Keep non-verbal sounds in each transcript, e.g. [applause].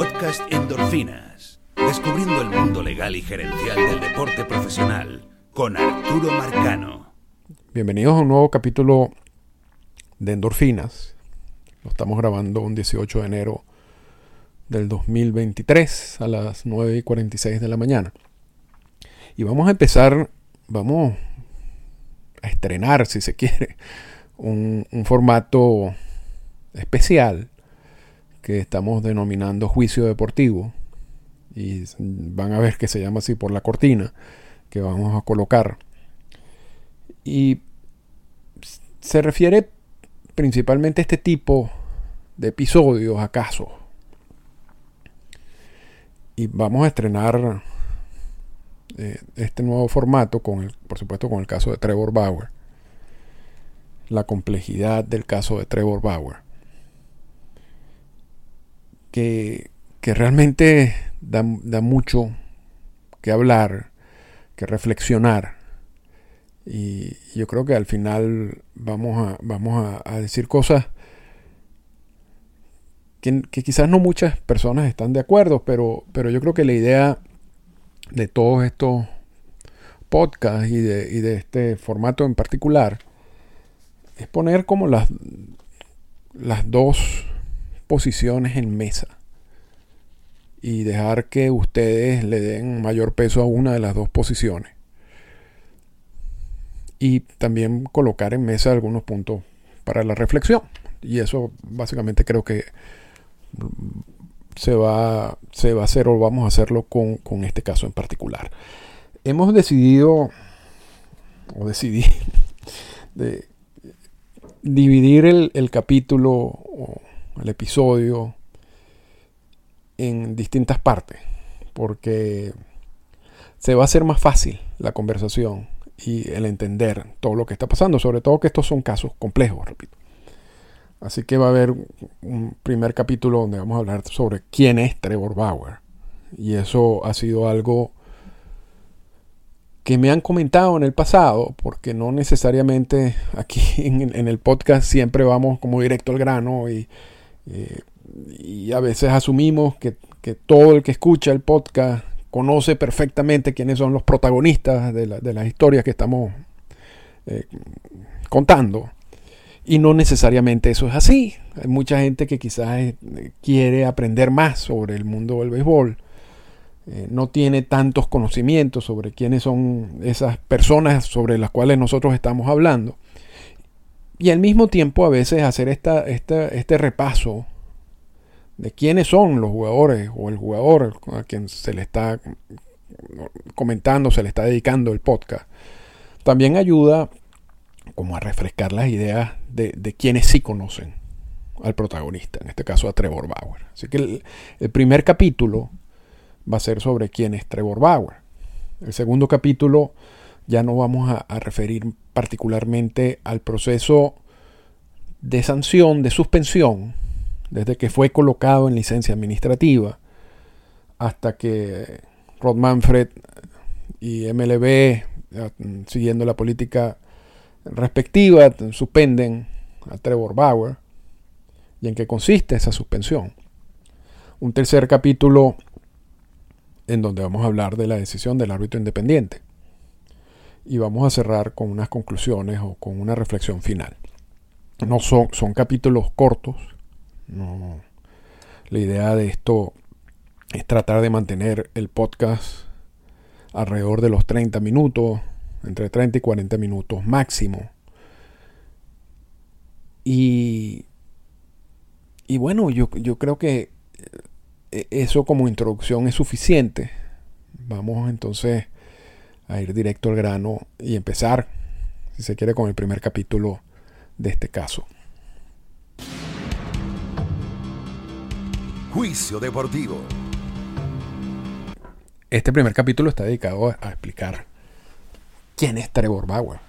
Podcast Endorfinas. Descubriendo el mundo legal y gerencial del deporte profesional con Arturo Marcano. Bienvenidos a un nuevo capítulo de Endorfinas. Lo estamos grabando un 18 de enero del 2023 a las 9 y 46 de la mañana. Y vamos a empezar, vamos a estrenar, si se quiere, un, un formato especial que estamos denominando juicio deportivo. Y van a ver que se llama así por la cortina que vamos a colocar. Y se refiere principalmente a este tipo de episodios, acaso. Y vamos a estrenar eh, este nuevo formato, con el, por supuesto con el caso de Trevor Bauer. La complejidad del caso de Trevor Bauer que, realmente da, mucho que hablar, que reflexionar. Y yo creo que al final vamos a, vamos a, decir cosas que, quizás no muchas personas están de acuerdo, pero, pero yo creo que la idea de todos estos podcasts y de, y de este formato en particular es poner como las, las dos posiciones en mesa y dejar que ustedes le den mayor peso a una de las dos posiciones. Y también colocar en mesa algunos puntos para la reflexión. Y eso básicamente creo que se va, se va a hacer o vamos a hacerlo con, este caso en particular. Hemos decidido, o decidí, [laughs] de dividir el, el capítulo o el episodio en distintas partes, porque se va a hacer más fácil la conversación y el entender todo lo que está pasando, sobre todo que estos son casos complejos, repito. Así que va a haber un primer capítulo donde vamos a hablar sobre quién es Trevor Bauer. Y eso ha sido algo que me han comentado en el pasado, porque no necesariamente aquí [laughs] en, el podcast siempre vamos como directo al grano y eh, y a veces asumimos que, todo el que escucha el podcast conoce perfectamente quiénes son los protagonistas de, las historias que estamos eh, contando. Y no necesariamente eso es así. Hay mucha gente que quizás eh, quiere aprender más sobre el mundo del béisbol. no tiene tantos conocimientos sobre quiénes son esas personas sobre las cuales nosotros estamos hablando. Y al mismo tiempo a veces hacer esta, este repaso de quiénes son los jugadores o el jugador a quien se le está comentando, se le está dedicando el podcast, también ayuda como a refrescar las ideas de, de quienes sí conocen al protagonista, en este caso a Trevor Bauer. Así que el primer capítulo va a ser sobre quién es Trevor Bauer. El segundo capítulo ya no vamos a, referir particularmente al proceso de sanción, de suspensión, desde que fue colocado en licencia administrativa hasta que Rod Manfred y MLB, siguiendo la política respectiva, suspenden a Trevor Bauer y en qué consiste esa suspensión. Un tercer capítulo en donde vamos a hablar de la decisión del árbitro independiente y vamos a cerrar con unas conclusiones o con una reflexión final. No son, son capítulos cortos. No, la idea de esto es tratar de mantener el podcast alrededor de los 30 minutos, entre 30 y 40 minutos máximo. Y, y bueno, yo, yo creo que eh, eso como introducción es suficiente. Vamos entonces a ir directo al grano y empezar, si se quiere, con el primer capítulo de este caso. Juicio Deportivo. Este primer capítulo está dedicado a explicar quién es Trevor Bauer.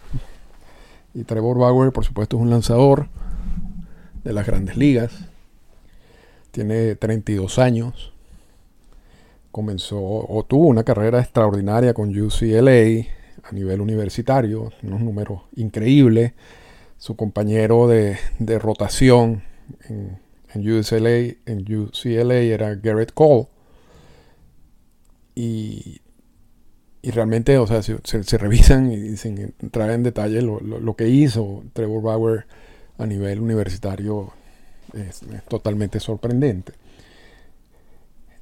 Y Trevor Bauer, por supuesto, es un lanzador de las grandes ligas. Tiene 32 años comenzó o tuvo una carrera extraordinaria con UCLA a nivel universitario, unos números increíbles. Su compañero de, rotación en, UCLA, en UCLA era Garrett Cole. Y, y realmente, o sea, se, revisan y dicen, traen en detalle lo, lo, que hizo Trevor Bauer a nivel universitario es, totalmente sorprendente.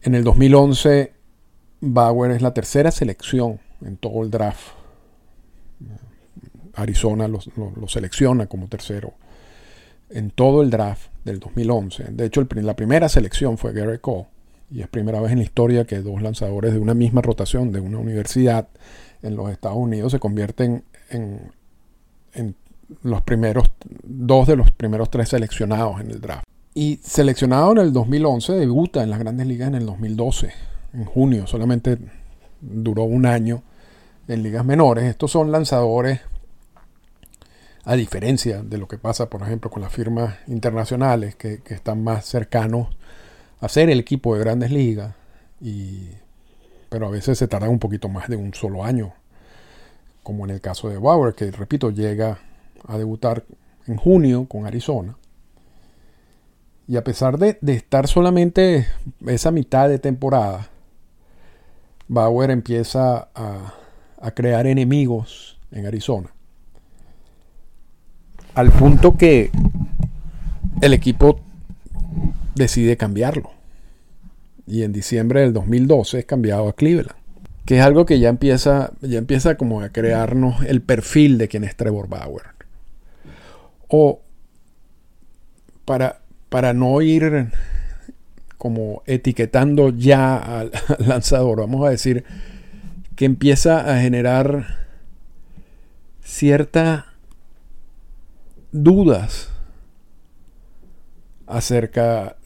En el 2011, Bauer es la tercera selección en todo el draft. Arizona lo, selecciona como tercero en todo el draft del 2011. De hecho, la primera selección fue Gary Cole. Y es primera vez en la historia que dos lanzadores de una misma rotación de una universidad en los Estados Unidos se convierten en, en los primeros, dos de los primeros tres seleccionados en el draft. Y seleccionado en el 2011, debuta en las grandes ligas en el 2012, en junio. Solamente duró un año en ligas menores. Estos son lanzadores, a diferencia de lo que pasa, por ejemplo, con las firmas internacionales, que, están más cercanos a ser el equipo de grandes ligas. Y, pero a veces se tarda un poquito más de un solo año, como en el caso de Bauer, que repito, llega a debutar en junio con Arizona. Y a pesar de, estar solamente esa mitad de temporada, Bauer empieza a, a crear enemigos en Arizona. Al punto que el equipo decide cambiarlo. Y en diciembre del 2012 es cambiado a Cleveland. Que es algo que ya empieza, ya empieza como a crearnos el perfil de quien es Trevor Bauer. O para, para no ir como etiquetando ya [laughs] al, lanzador, vamos a decir que empieza a generar ciertas dudas acerca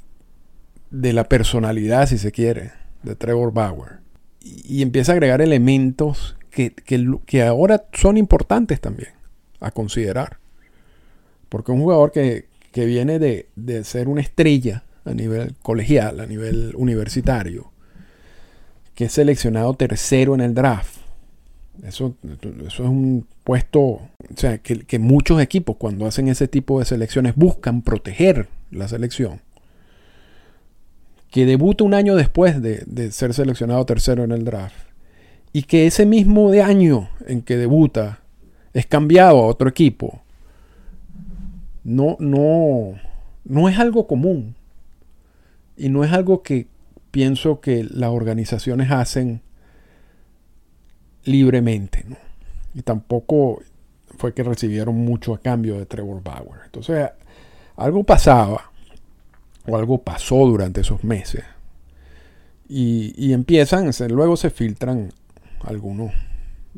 de la personalidad, si se quiere, de Trevor Bauer. Y, empieza a agregar elementos que, que, ahora son importantes también a considerar. Porque un jugador que, que viene de, ser una estrella a nivel colegial, a nivel universitario, que es seleccionado tercero en el draft. Eso, eso es un puesto, o sea, que, muchos equipos cuando hacen ese tipo de selecciones buscan proteger la selección. Que debuta un año después de, de ser seleccionado tercero en el draft. Y que ese mismo de año en que debuta es cambiado a otro equipo no, no, no es algo común. Y no es algo que pienso que las organizaciones hacen libremente. Y tampoco fue que recibieron mucho a cambio de Trevor Bauer. Entonces, algo pasaba, o algo pasó durante esos meses. Y, y empiezan, luego se filtran algunos,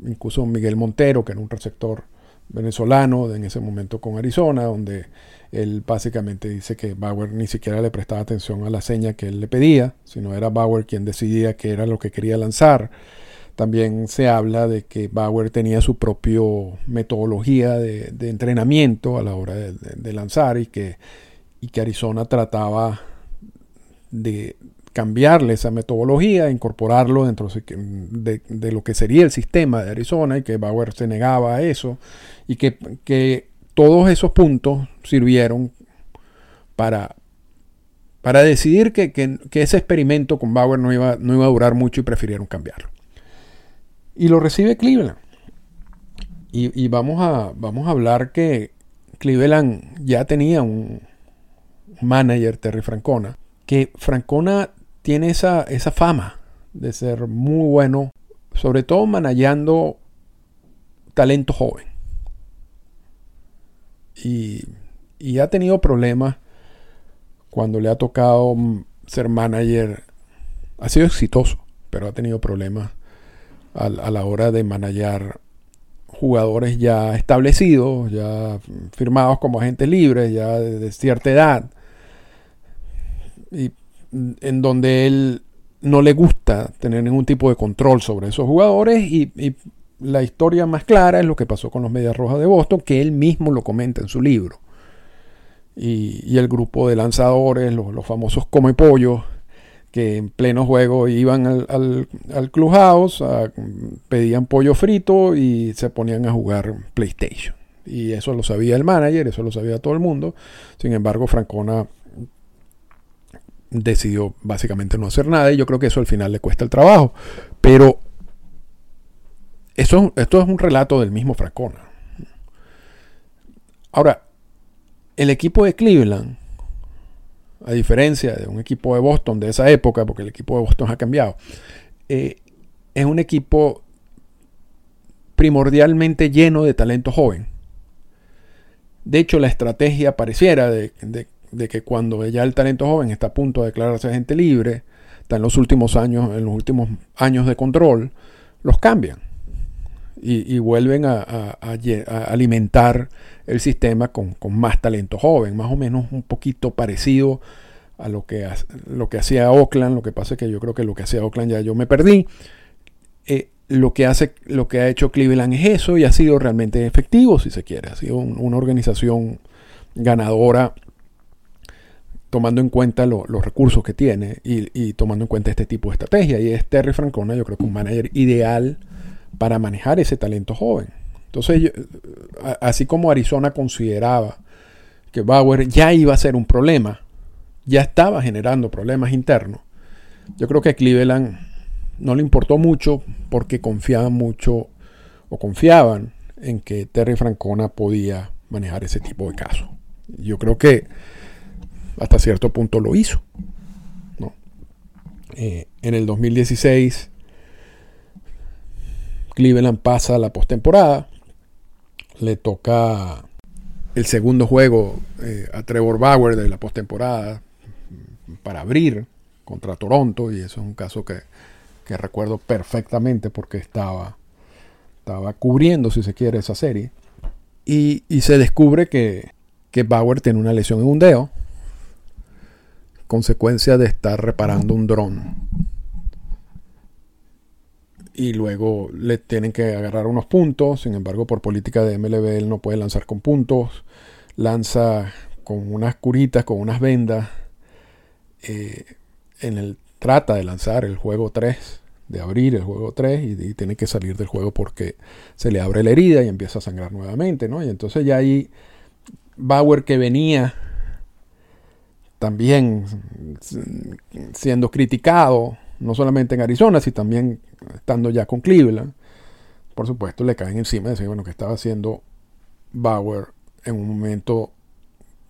incluso Miguel Montero, que era un receptor venezolano en ese momento con Arizona, donde él básicamente dice que Bauer ni siquiera le prestaba atención a la seña que él le pedía, sino era Bauer quien decidía qué era lo que quería lanzar. También se habla de que Bauer tenía su propia metodología de, entrenamiento a la hora de, lanzar y que, y que Arizona trataba de cambiarle esa metodología, incorporarlo dentro de, lo que sería el sistema de Arizona y que Bauer se negaba a eso y que, todos esos puntos sirvieron para, para decidir que, ese experimento con Bauer no iba, no iba a durar mucho y prefirieron cambiarlo. Y lo recibe Cleveland. Y, vamos, a, vamos a hablar que Cleveland ya tenía un manager, Terry Francona, que Francona tiene esa, esa fama de ser muy bueno, sobre todo manejando talento joven. Y, y, ha tenido problemas cuando le ha tocado ser manager. Ha sido exitoso, pero ha tenido problemas a, la hora de manejar jugadores ya establecidos, ya firmados como agentes libres, ya de, de cierta edad. Y en donde él no le gusta tener ningún tipo de control sobre esos jugadores y, la historia más clara es lo que pasó con los Medias Rojas de Boston, que él mismo lo comenta en su libro. Y, el grupo de lanzadores, los, famosos come pollos, que en pleno juego iban al, al, clubhouse, pedían pollo frito y se ponían a jugar PlayStation. Y eso lo sabía el manager, eso lo sabía todo el mundo. Sin embargo, Francona decidió básicamente no hacer nada y yo creo que eso al final le cuesta el trabajo. Pero eso, esto es un relato del mismo Francona. Ahora, el equipo de Cleveland, a diferencia de un equipo de Boston de esa época, porque el equipo de Boston ha cambiado, eh, es un equipo primordialmente lleno de talento joven. De hecho, la estrategia pareciera de, que cuando ya el talento joven está a punto de declararse agente libre, está en los últimos años, en los últimos años de control, los cambian y, vuelven a, alimentar el sistema con, más talento joven, más o menos un poquito parecido a lo que, lo que hacía Oakland. Lo que pasa es que yo creo que lo que hacía Oakland ya yo me perdí. Eh, lo que, hace, lo que ha hecho Cleveland es eso y ha sido realmente efectivo, si se quiere. Ha sido una organización ganadora tomando en cuenta los recursos que tiene y, tomando en cuenta este tipo de estrategia. Y es Terry Francona, yo creo que un manager ideal para manejar ese talento joven. Entonces, así como Arizona consideraba que Bauer ya iba a ser un problema, ya estaba generando problemas internos, yo creo que Cleveland no le importó mucho porque confiaban mucho o confiaban en que Terry Francona podía manejar ese tipo de casos. Yo creo que hasta cierto punto lo hizo. Eh, en el 2016, Cleveland pasa la postemporada. Le toca el segundo juego eh, a Trevor Bauer de la postemporada para abrir contra Toronto. Y eso es un caso que que recuerdo perfectamente porque estaba, estaba cubriendo, si se quiere, esa serie. Y, se descubre que, que Bauer tiene una lesión en un dedo, consecuencia de estar reparando un dron. Y luego le tienen que agarrar unos puntos, sin embargo, por política de MLB él no puede lanzar con puntos, lanza con unas curitas, con unas vendas. Eh, en el trata de lanzar el juego 3, de abrir el juego 3 y, tiene que salir del juego porque se le abre la herida y empieza a sangrar nuevamente, ¿no? Y entonces ya ahí Bauer que venía también siendo criticado, no solamente en Arizona, sino también estando ya con Cleveland, por supuesto le caen encima y decir, bueno, que estaba haciendo Bauer en un momento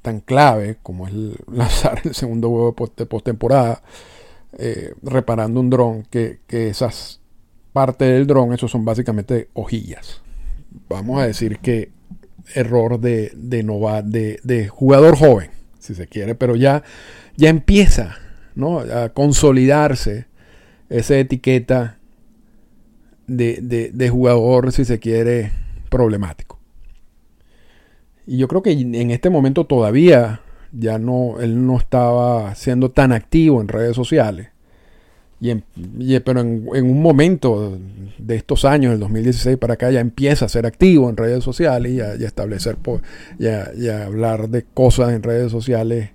tan clave como es [laughs] lanzar el segundo juego de postemporada. Eh, reparando un dron, que, esas partes del dron, esos son básicamente hojillas. Vamos a decir que error de, de, de, jugador joven, si se quiere, pero ya, ya empieza ¿no? a consolidarse esa etiqueta de, de, jugador, si se quiere, problemático. Y yo creo que en este momento todavía ya no, él no estaba siendo tan activo en redes sociales. Y, pero en, un momento de estos años, del 2016 para acá, ya empieza a ser activo en redes sociales y a, establecer, y a, hablar de cosas en redes sociales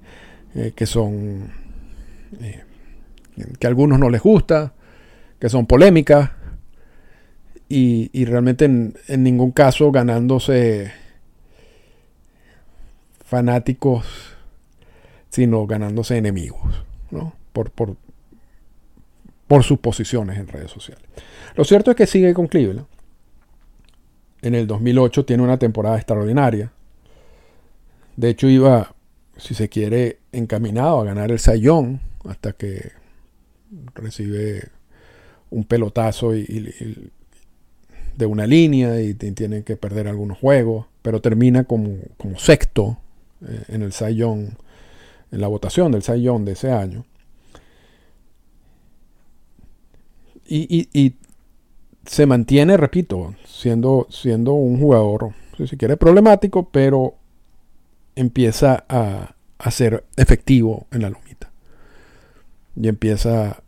eh, que son, eh, que a algunos no les gusta, que son polémicas y, realmente en, en, ningún caso ganándose fanáticos sino ganándose enemigos, ¿no? Por, por, por sus posiciones en redes sociales. Lo cierto es que sigue con Cleveland. En el 2008 tiene una temporada extraordinaria. De hecho, iba, si se quiere, encaminado a ganar el Sayón hasta que recibe un pelotazo de una línea y tiene que perder algunos juegos, pero termina como, como sexto eh, en el Sayón en la votación del Sayón de ese año. Y, se mantiene, repito, siendo, siendo un jugador, si quiere, problemático, pero empieza a, a ser efectivo en la lomita. Y empieza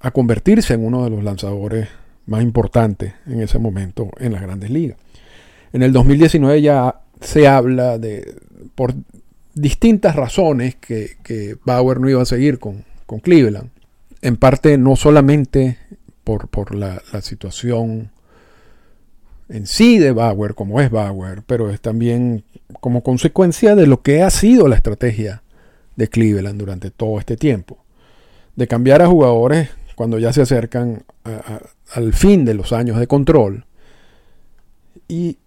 a convertirse en uno de los lanzadores más importantes en ese momento en las grandes ligas. En el 2019 ya se habla de, por distintas razones que, Bauer no iba a seguir con, Cleveland. En parte no solamente por, la, situación en sí de Bauer, como es Bauer, pero es también como consecuencia de lo que ha sido la estrategia de Cleveland durante todo este tiempo. de cambiar a jugadores cuando ya se acercan al fin de los años de control. Y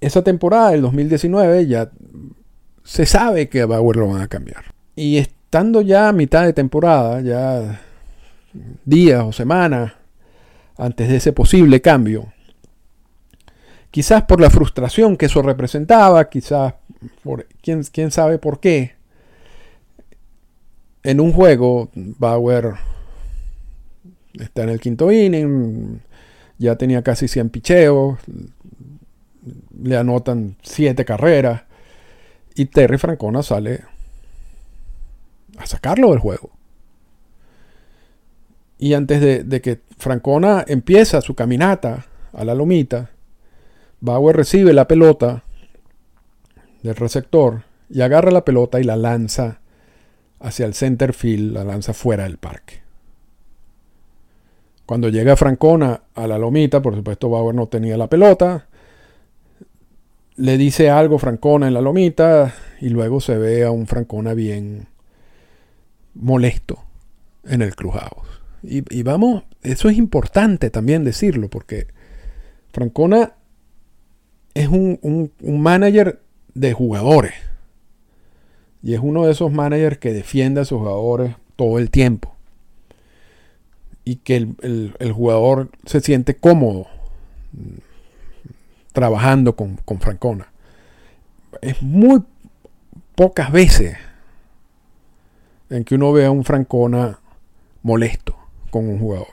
esa temporada, el 2019, ya se sabe que a Bauer lo van a cambiar. Y estando ya a mitad de temporada, ya días o semanas antes de ese posible cambio, quizás por la frustración que eso representaba, quizás por quién, quién sabe por qué, en un juego Bauer está en el quinto inning, ya tenía casi 100 picheos, le anotan 7 carreras y Terry Francona sale a sacarlo del juego. Y antes de, que Francona empieza su caminata a la lomita, Bauer recibe la pelota del receptor y agarra la pelota y la lanza hacia el center field, la lanza fuera del parque. Cuando llega Francona a la lomita, por supuesto Bauer no tenía la pelota, le dice algo Francona en la lomita y luego se ve a un Francona bien molesto en el clubhouse. Y, vamos, eso es importante también decirlo porque Francona es un, un, manager de jugadores. Y es uno de esos managers que defiende a sus jugadores todo el tiempo. Y que el, jugador se siente cómodo trabajando con, con, Francona. Es muy pocas veces en que uno ve a un Francona molesto con un jugador.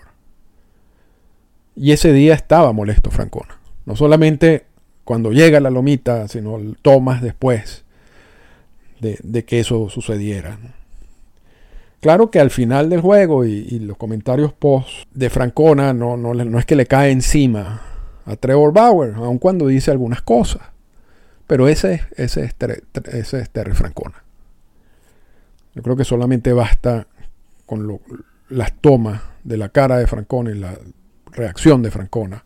Y ese día estaba molesto Francona. No solamente cuando llega la lomita, sino tomas después de, que eso sucediera. Claro que al final del juego y, los comentarios post de Francona no, no, es que le cae encima a Trevor Bauer, aun cuando dice algunas cosas. Pero ese, ese, es, ese es Terry Francona. Yo creo que solamente basta con las tomas de la cara de Francona y la reacción de Francona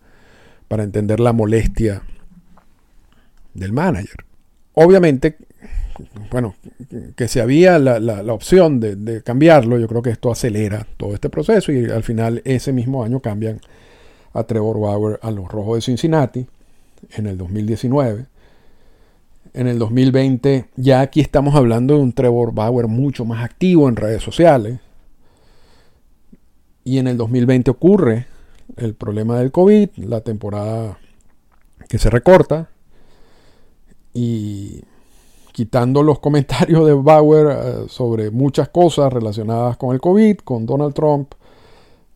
para entender la molestia del manager. Obviamente bueno, que si había la, opción de, cambiarlo, yo creo que esto acelera todo este proceso y al final ese mismo año cambian a Trevor Bauer a los Rojos de Cincinnati en el 2019. En el 2020 ya aquí estamos hablando de un Trevor Bauer mucho más activo en redes sociales. Y en el 2020 ocurre el problema del COVID, la temporada que se recorta. Y quitando los [laughs] comentarios de Bauer eh, sobre muchas cosas relacionadas con el COVID, con Donald Trump,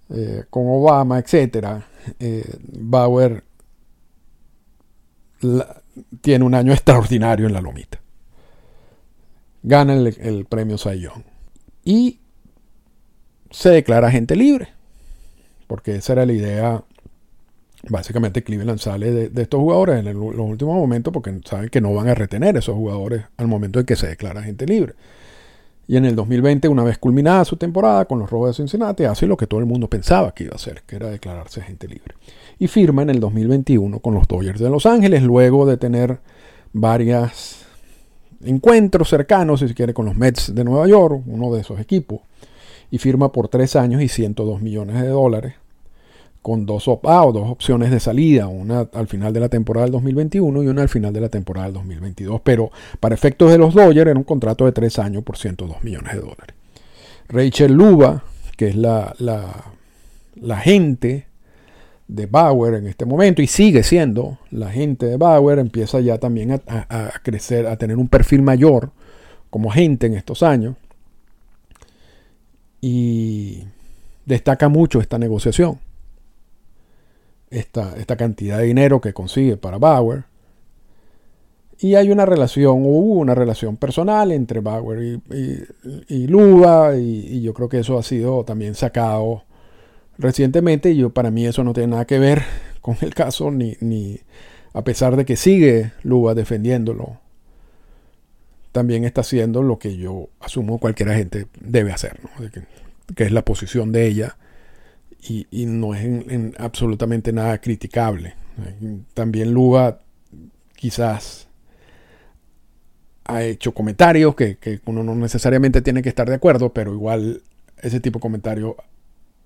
eh, con Obama, etc., eh, Bauer tiene un año [laughs] extraordinario en la lomita. Gana el, premio Sayón. Y se declara gente libre, porque esa era la idea básicamente Cleveland sale de, estos jugadores en los últimos momentos porque saben que no van a retener esos jugadores al momento en que se declara gente libre. Y en el 2020, una vez culminada su temporada con los Rojos de Cincinnati, hace lo que todo el mundo pensaba que iba a hacer, que era declararse gente libre. Y firma en el 2021 con los Dodgers de Los Ángeles, luego de tener varios encuentros cercanos, si se quiere, con los Mets de Nueva York, uno de esos equipos. Y firma por tres años y 102 millones de dólares con dos dos opciones de salida, una al final de la temporada del 2021 y una al final de la temporada del 2022. Pero para efectos de los Dodgers era un contrato de tres años por 102 millones de dólares. Rachel Luba, que es la, la, gente de Bauer en este momento y sigue siendo la gente de Bauer, empieza ya también a, a crecer, a tener un perfil mayor como gente en estos años. Y destaca mucho esta negociación esta, esta cantidad de dinero que consigue para Bauer. Y hay una relación, hubo una relación personal entre Bauer y, y, Luba, y, yo creo que eso ha sido también sacado recientemente, y yo, para mí eso no tiene nada que ver [laughs] con el caso, ni, ni a pesar de que sigue Luba defendiéndolo, también está haciendo lo que yo asumo cualquier gente debe hacer, que, es la posición de ella y, no es en, absolutamente nada criticable. También Luba quizás ha hecho comentarios que, uno no necesariamente tiene que estar de acuerdo, pero igual ese tipo de comentario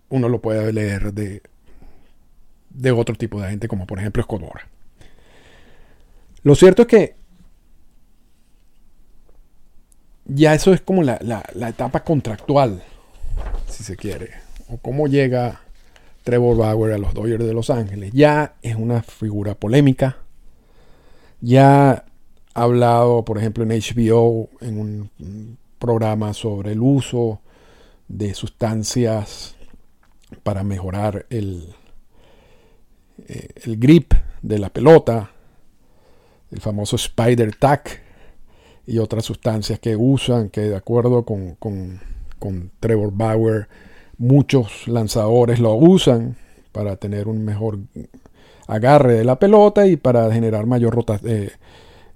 uno lo puede leer de, de otro tipo de gente, como por ejemplo Escodora. Lo cierto es que ya eso es como la, la, etapa contractual, si se quiere, o cómo llega Trevor Bauer a los Dodgers de Los Ángeles. Ya es una figura polémica. Ya ha hablado, por ejemplo, en HBO, en un programa sobre el uso de sustancias para mejorar el, eh, el grip de la pelota, el famoso Spider Tack y otras sustancias que usan, que de acuerdo con, con, Trevor Bauer, muchos lanzadores lo usan para tener un mejor agarre de la pelota y para generar mayor eh,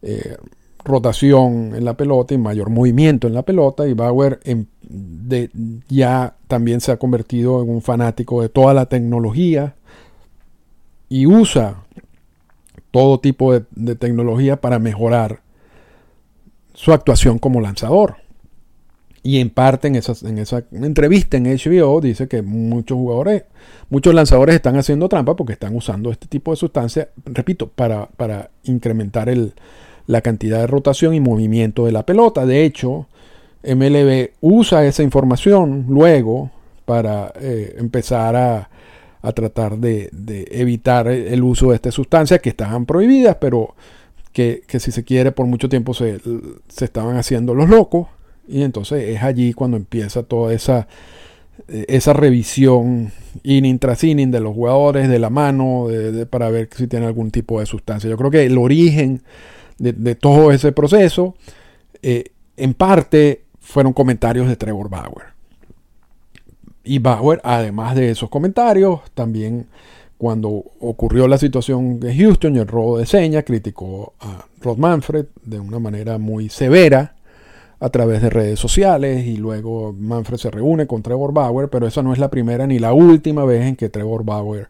eh, rotación en la pelota y mayor movimiento en la pelota. Y Bauer de, ya también se ha convertido en un fanático de toda la tecnología y usa todo tipo de, tecnología para mejorar su actuación como lanzador. Y en parte en, en esa entrevista en HBO dice que muchos jugadores, muchos lanzadores están haciendo trampa porque están usando este tipo de sustancias, repito, para, para incrementar el, la cantidad de rotación y movimiento de la pelota. De hecho, MLB usa esa información luego para eh, empezar a, a tratar de, evitar el uso de estas sustancias que estaban prohibidas, pero que, si se quiere por mucho tiempo se, estaban haciendo los locos. Y entonces es allí cuando empieza toda esa, esa revisión inning tras de los jugadores, de la mano, para ver si tiene algún tipo de sustancia. Yo creo que el origen de, todo ese proceso, eh, en parte, fueron comentarios de Trevor Bauer. Y Bauer, además de esos comentarios, también cuando ocurrió la situación de Houston y el robo de señas, criticó a Rod Manfred de una manera muy severa a través de redes sociales y luego Manfred se reúne con Trevor Bauer, pero esa no es la primera ni la última vez en que Trevor Bauer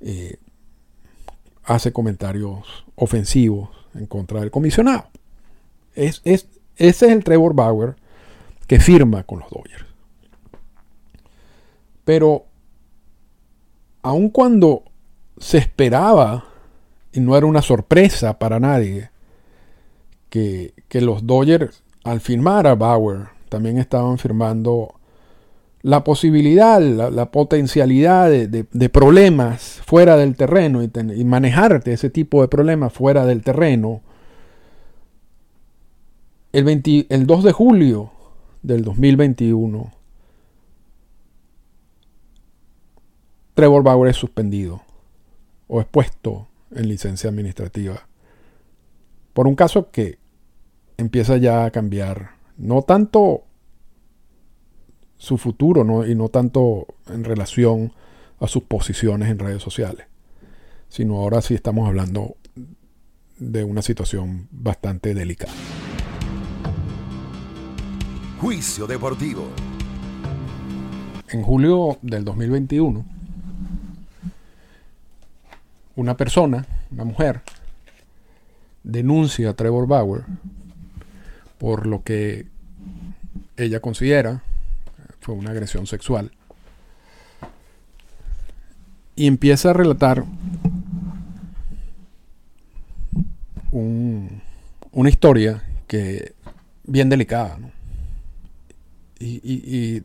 eh, hace comentarios ofensivos en contra del comisionado. Es, ese es el Trevor Bauer que firma con los Dodgers. Pero aun cuando se esperaba, y no era una sorpresa para nadie, que, los Dodgers al firmar a Bauer también estaban firmando la posibilidad, la, potencialidad de, problemas fuera del terreno y, y, manejarte ese tipo de problemas fuera del terreno. El, el 2 de julio del 2021, Trevor Bauer es suspendido o expuesto en licencia administrativa por un caso que empieza ya a cambiar, no tanto su futuro y no tanto en relación a sus posiciones en redes sociales, sino ahora sí estamos hablando de una situación bastante delicada. Juicio deportivo. En julio del 2021, una persona, una mujer, denuncia a Trevor Bauer por lo que ella considera fue una agresión sexual. Y empieza a relatar una historia que bien delicada. y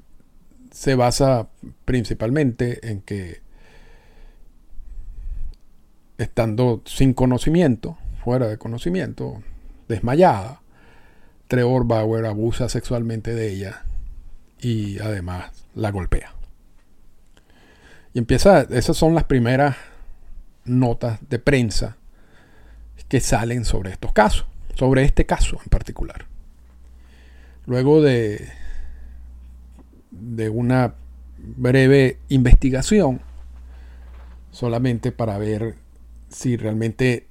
se basa principalmente en que estando sin conocimiento, fuera de conocimiento, desmayada, Trevor Bauer abusa sexualmente de ella y además la golpea. Y empieza, esas son las primeras notas de prensa que salen sobre estos casos, sobre este caso en particular. Luego de, de una breve investigación, solamente para ver si realmente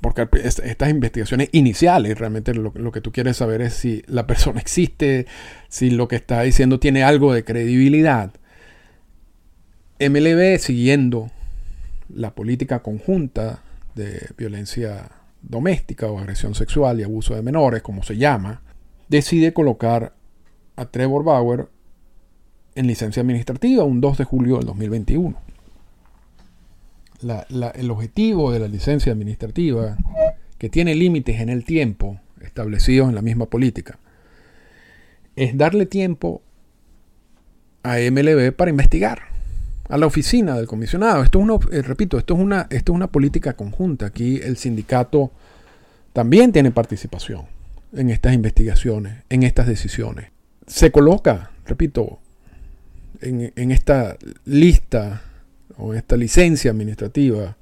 porque estas investigaciones iniciales, realmente lo, que tú quieres saber es si la persona existe, si lo que está diciendo tiene algo de credibilidad. MLB, siguiendo la política conjunta de violencia doméstica o agresión sexual y abuso de menores, como se llama, decide colocar a Trevor Bauer en licencia administrativa un 2 de julio del 2021. El objetivo de la licencia administrativa, que tiene límites en el tiempo establecidos en la misma política, es darle tiempo a MLB para investigar, a la oficina del comisionado. Esto es una, eh, repito, esto es una, esto es una política conjunta. Aquí el sindicato también tiene participación en estas investigaciones, en estas decisiones. Se coloca, repito, en, esta lista o esta licencia administrativa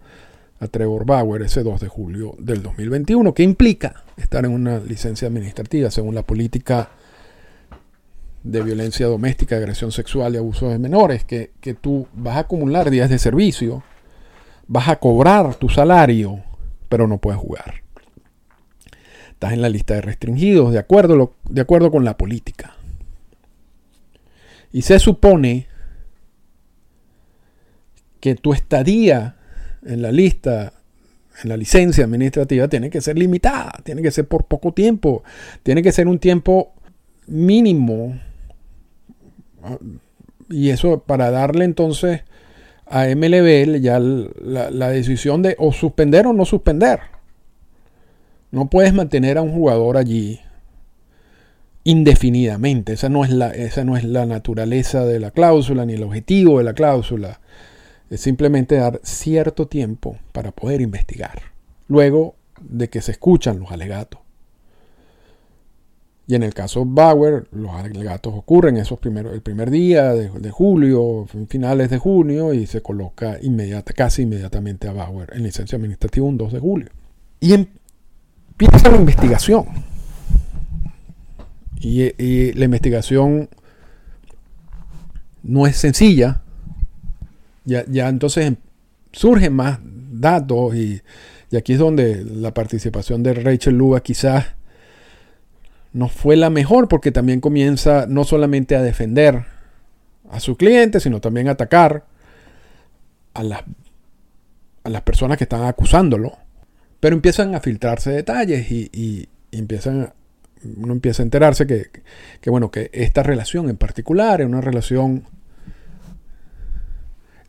a Trevor Bauer ese 2 de julio del 2021, que implica estar en una licencia administrativa según la política de violencia doméstica, agresión sexual y abuso de menores, que, que tú vas a acumular días de servicio, vas a cobrar tu salario, pero no puedes jugar. Estás en la lista de restringidos de acuerdo, de acuerdo con la política. Y se supone que tu estadía en la lista, en la licencia administrativa, tiene que ser limitada, tiene que ser por poco tiempo, tiene que ser un tiempo mínimo. Y eso para darle entonces a MLB ya la, la decisión de o suspender o no suspender. No puedes mantener a un jugador allí indefinidamente. Esa no, es la, esa no es la naturaleza de la cláusula ni el objetivo de la cláusula. Es simplemente dar cierto tiempo para poder investigar. Luego de que se escuchan los alegatos. Y en el caso Bauer, los alegatos ocurren esos primeros, el primer día de, julio, finales de junio, y se coloca inmediata, casi inmediatamente a Bauer en licencia administrativa un 2 de julio. Y empieza la investigación. Y, la investigación no es sencilla. Ya, ya entonces surgen más datos y, aquí es donde la participación de Rachel Luga quizás no fue la mejor porque también comienza no solamente a defender a su cliente, sino también a atacar a las, a las personas que están acusándolo. Pero empiezan a filtrarse detalles y, y empiezan uno empieza a enterarse que, bueno, que esta relación en particular es una relación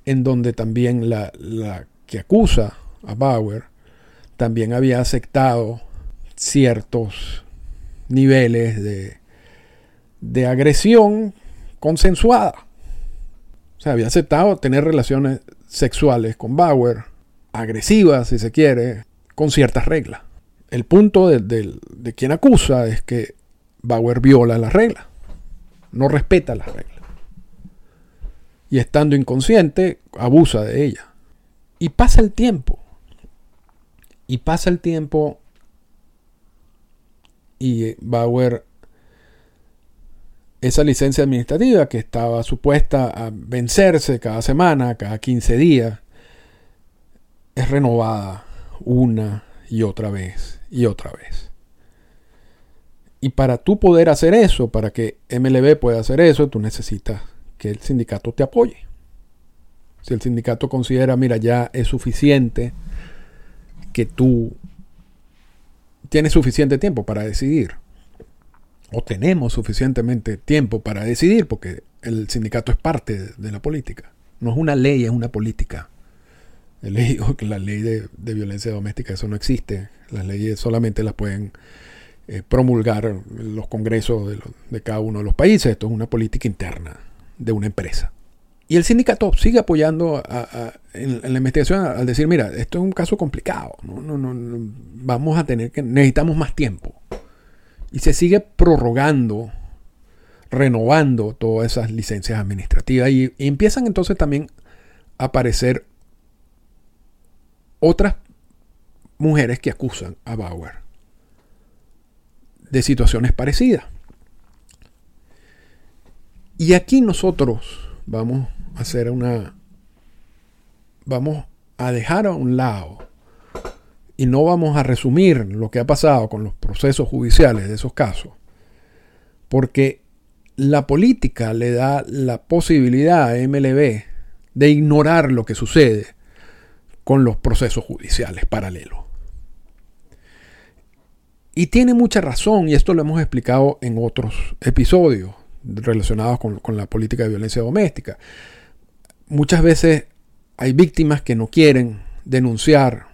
en donde también la, que acusa a Bauer también había aceptado ciertos niveles de, de agresión consensuada. O sea, había aceptado tener relaciones sexuales con Bauer, agresivas si se quiere, con ciertas reglas el punto de, quien acusa es que Bauer viola la regla, no respeta la regla. Y estando inconsciente, abusa de ella. Y pasa el tiempo. Y pasa el tiempo y Bauer, esa licencia administrativa que estaba supuesta a vencerse cada semana, cada 15 días, es renovada una y otra vez y otra vez. Y para tú poder hacer eso, para que MLB pueda hacer eso, tú necesitas que el sindicato te apoye. Si el sindicato considera, mira, ya es suficiente que tú tienes suficiente tiempo para decidir, o tenemos suficientemente tiempo para decidir, porque el sindicato es parte de la política. No es una ley, es una política. La ley de, violencia doméstica, eso no existe. Las leyes solamente las pueden eh, promulgar los congresos de, cada uno de los países. Esto es una política interna de una empresa. Y el sindicato sigue apoyando en, la investigación al decir, mira, esto es un caso complicado. ¿no? No, no, vamos a tener que, necesitamos más tiempo. Y se sigue prorrogando, renovando todas esas licencias administrativas. Y, y empiezan entonces también a aparecer otras mujeres que acusan a Bauer de situaciones parecidas. Y aquí nosotros vamos a hacer una... Vamos a dejar a un lado y no vamos a resumir lo que ha pasado con los procesos judiciales de esos casos, porque la política le da la posibilidad a MLB de ignorar lo que sucede con los procesos judiciales paralelos. Y tiene mucha razón, y esto lo hemos explicado en otros episodios. Relacionados con, con la política de violencia doméstica. Muchas veces hay víctimas que no quieren denunciar,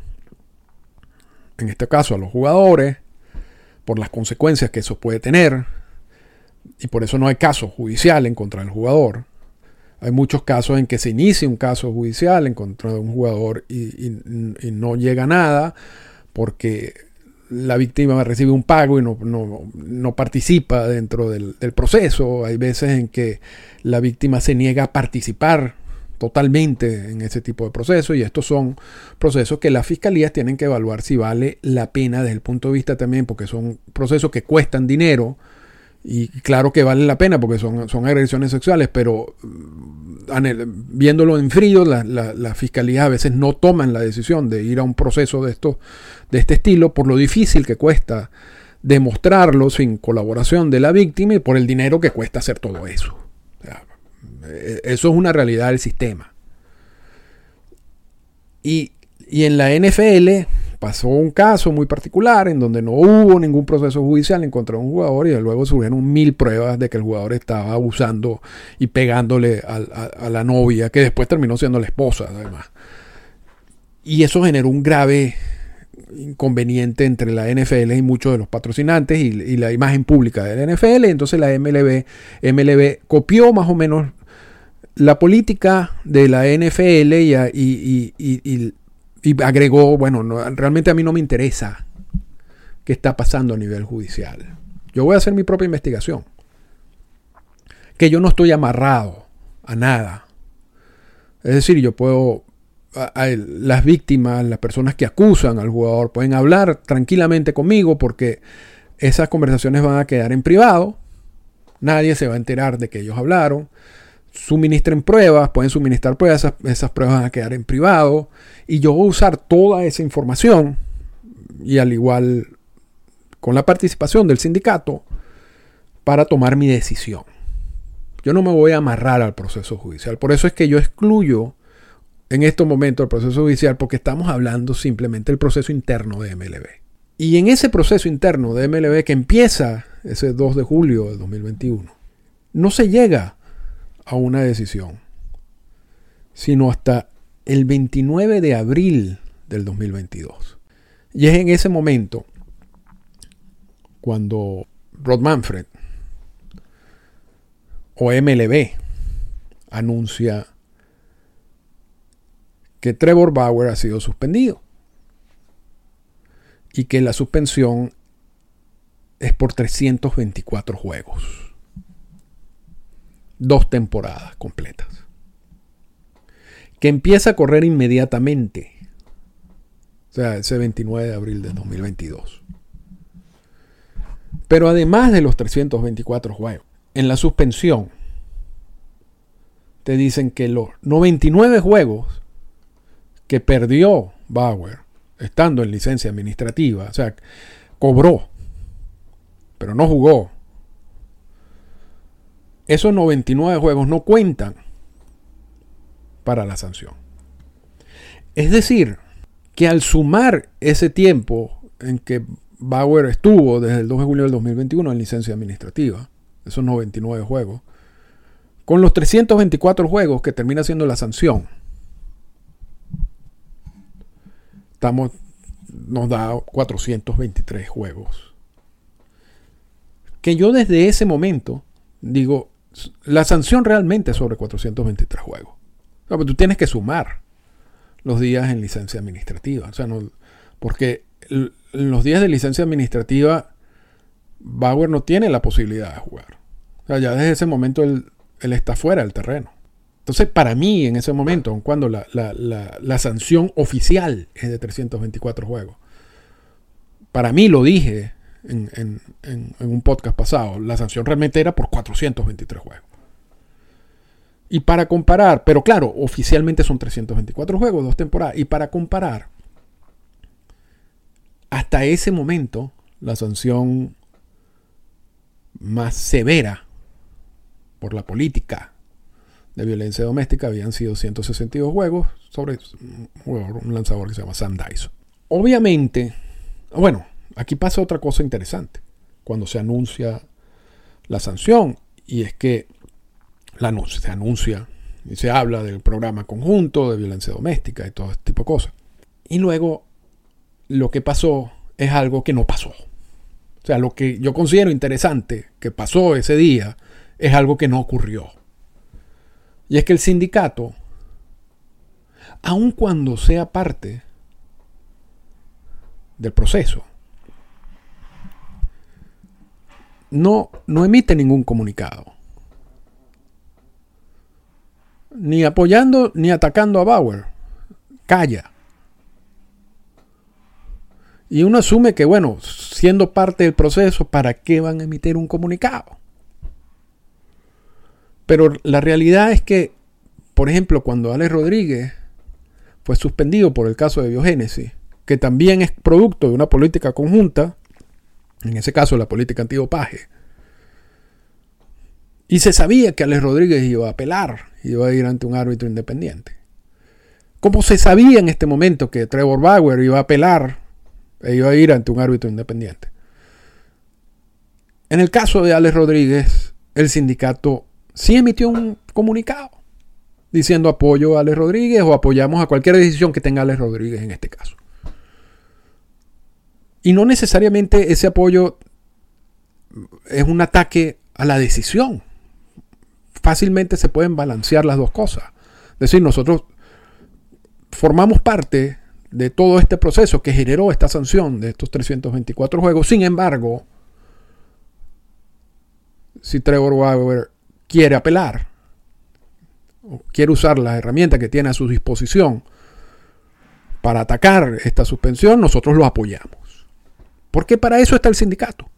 en este caso a los jugadores, por las consecuencias que eso puede tener, y por eso no hay caso judicial en contra del jugador. Hay muchos casos en que se inicia un caso judicial en contra de un jugador y, no llega nada porque la víctima recibe un pago y no, participa dentro del, del, proceso. Hay veces en que la víctima se niega a participar totalmente en ese tipo de procesos y estos son procesos que las fiscalías tienen que evaluar si vale la pena desde el punto de vista también porque son procesos que cuestan dinero y claro que vale la pena porque son, son agresiones sexuales, pero mm, viéndolo en frío, la, la, fiscalía a veces no toman la decisión de ir a un proceso de, esto, de este estilo por lo difícil que cuesta demostrarlo sin colaboración de la víctima y por el dinero que cuesta hacer todo eso. E, eso es una realidad del sistema. Y, y en la NFL pasó un caso muy particular en donde no hubo ningún proceso judicial en contra de un jugador y luego surgieron mil pruebas de que el jugador estaba abusando y pegándole a, la novia, que después terminó siendo la esposa además. Y eso generó un grave inconveniente entre la NFL y muchos de los patrocinantes y, la imagen pública de la NFL. Entonces la MLB, MLB copió más o menos la política de la NFL y, y y agregó, bueno, realmente a mí no me interesa qué está pasando a nivel judicial. Yo voy a hacer mi propia investigación. Que yo no estoy amarrado a nada. Es decir, yo puedo, las víctimas, las personas que acusan al jugador, pueden hablar tranquilamente conmigo porque esas conversaciones van a quedar en privado. Nadie se va a enterar de que ellos hablaron suministren pruebas, pueden suministrar pruebas, esas, pruebas van a quedar en privado y yo voy a usar toda esa información y al igual con la participación del sindicato para tomar mi decisión. Yo no me voy a amarrar al proceso judicial. Por eso es que yo excluyo en estos momentos el proceso judicial porque estamos hablando simplemente del proceso interno de MLB. Y en ese proceso interno de MLB que empieza ese 2 de julio de 2021, no se llega a una decisión, sino hasta el 29 de abril del 2022. Y es en ese momento cuando Rod Manfred o MLB anuncia que Trevor Bauer ha sido suspendido y que la suspensión es por 324 juegos dos temporadas completas. Que empieza a correr inmediatamente. O sea, ese 29 de abril de 2022. Pero además de los 324 juegos, en la suspensión te dicen que los 99 juegos que perdió Bauer estando en licencia administrativa, o sea, cobró, pero no jugó, esos 99 juegos no cuentan para la sanción. Es decir, que al sumar ese tiempo en que Bauer estuvo desde el 2 de julio del 2021 en licencia administrativa, esos 99 juegos, con los 324 juegos que termina siendo la sanción, estamos, nos da 423 juegos. Que yo desde ese momento digo, la sanción realmente es sobre 423 juegos. pero tú tienes que sumar los días en licencia administrativa. O sea, no, porque los días de licencia administrativa, Bauer no tiene la posibilidad de jugar. O sea, ya desde ese momento él, está fuera del terreno. Entonces, para mí, en ese momento, cuando la, la, sanción oficial es de 324 juegos, para mí lo dije en, un podcast pasado. La sanción realmente era por 423 juegos. Y para comparar, pero claro, oficialmente son 324 juegos, dos temporadas. Y para comparar, hasta ese momento, la sanción más severa por la política de violencia doméstica habían sido 162 juegos sobre un lanzador que se llama Sam Dyson. Obviamente, bueno, Aquí pasa otra cosa interesante. Cuando se anuncia la sanción y es que se anuncia y se habla del programa conjunto de violencia doméstica y todo este tipo de cosas. Y luego lo que pasó es algo que no pasó. O sea, lo que yo considero interesante que pasó ese día es algo que no ocurrió. Y es que el sindicato, aun cuando sea parte del proceso, no, no emite ningún comunicado. Ni apoyando ni atacando a Bauer. Calla. Y uno asume que, bueno, siendo parte del proceso, ¿para qué van a emitir un comunicado? Pero la realidad es que, por ejemplo, cuando Alex Rodríguez fue suspendido por el caso de Biogénesis, que también es producto de una política conjunta, en ese caso la política antidopaje, y se sabía que Alex Rodríguez iba a apelar, iba a ir ante un árbitro independiente. Como se sabía en este momento que Trevor Bauer iba a apelar e iba a ir ante un árbitro independiente. En el caso de Alex Rodríguez, el sindicato sí emitió un comunicado diciendo apoyo a Alex Rodríguez o apoyamos a cualquier decisión que tenga Alex Rodríguez en este caso. Y no necesariamente ese apoyo es un ataque a la decisión. Fácilmente se pueden balancear las dos cosas. Es decir, nosotros formamos parte de todo este proceso que generó esta sanción de estos 324 juegos. Sin embargo, si Trevor Bauer quiere apelar o quiere usar la herramienta que tiene a su disposición para atacar esta suspensión, nosotros lo apoyamos. Porque para eso está el sindicato.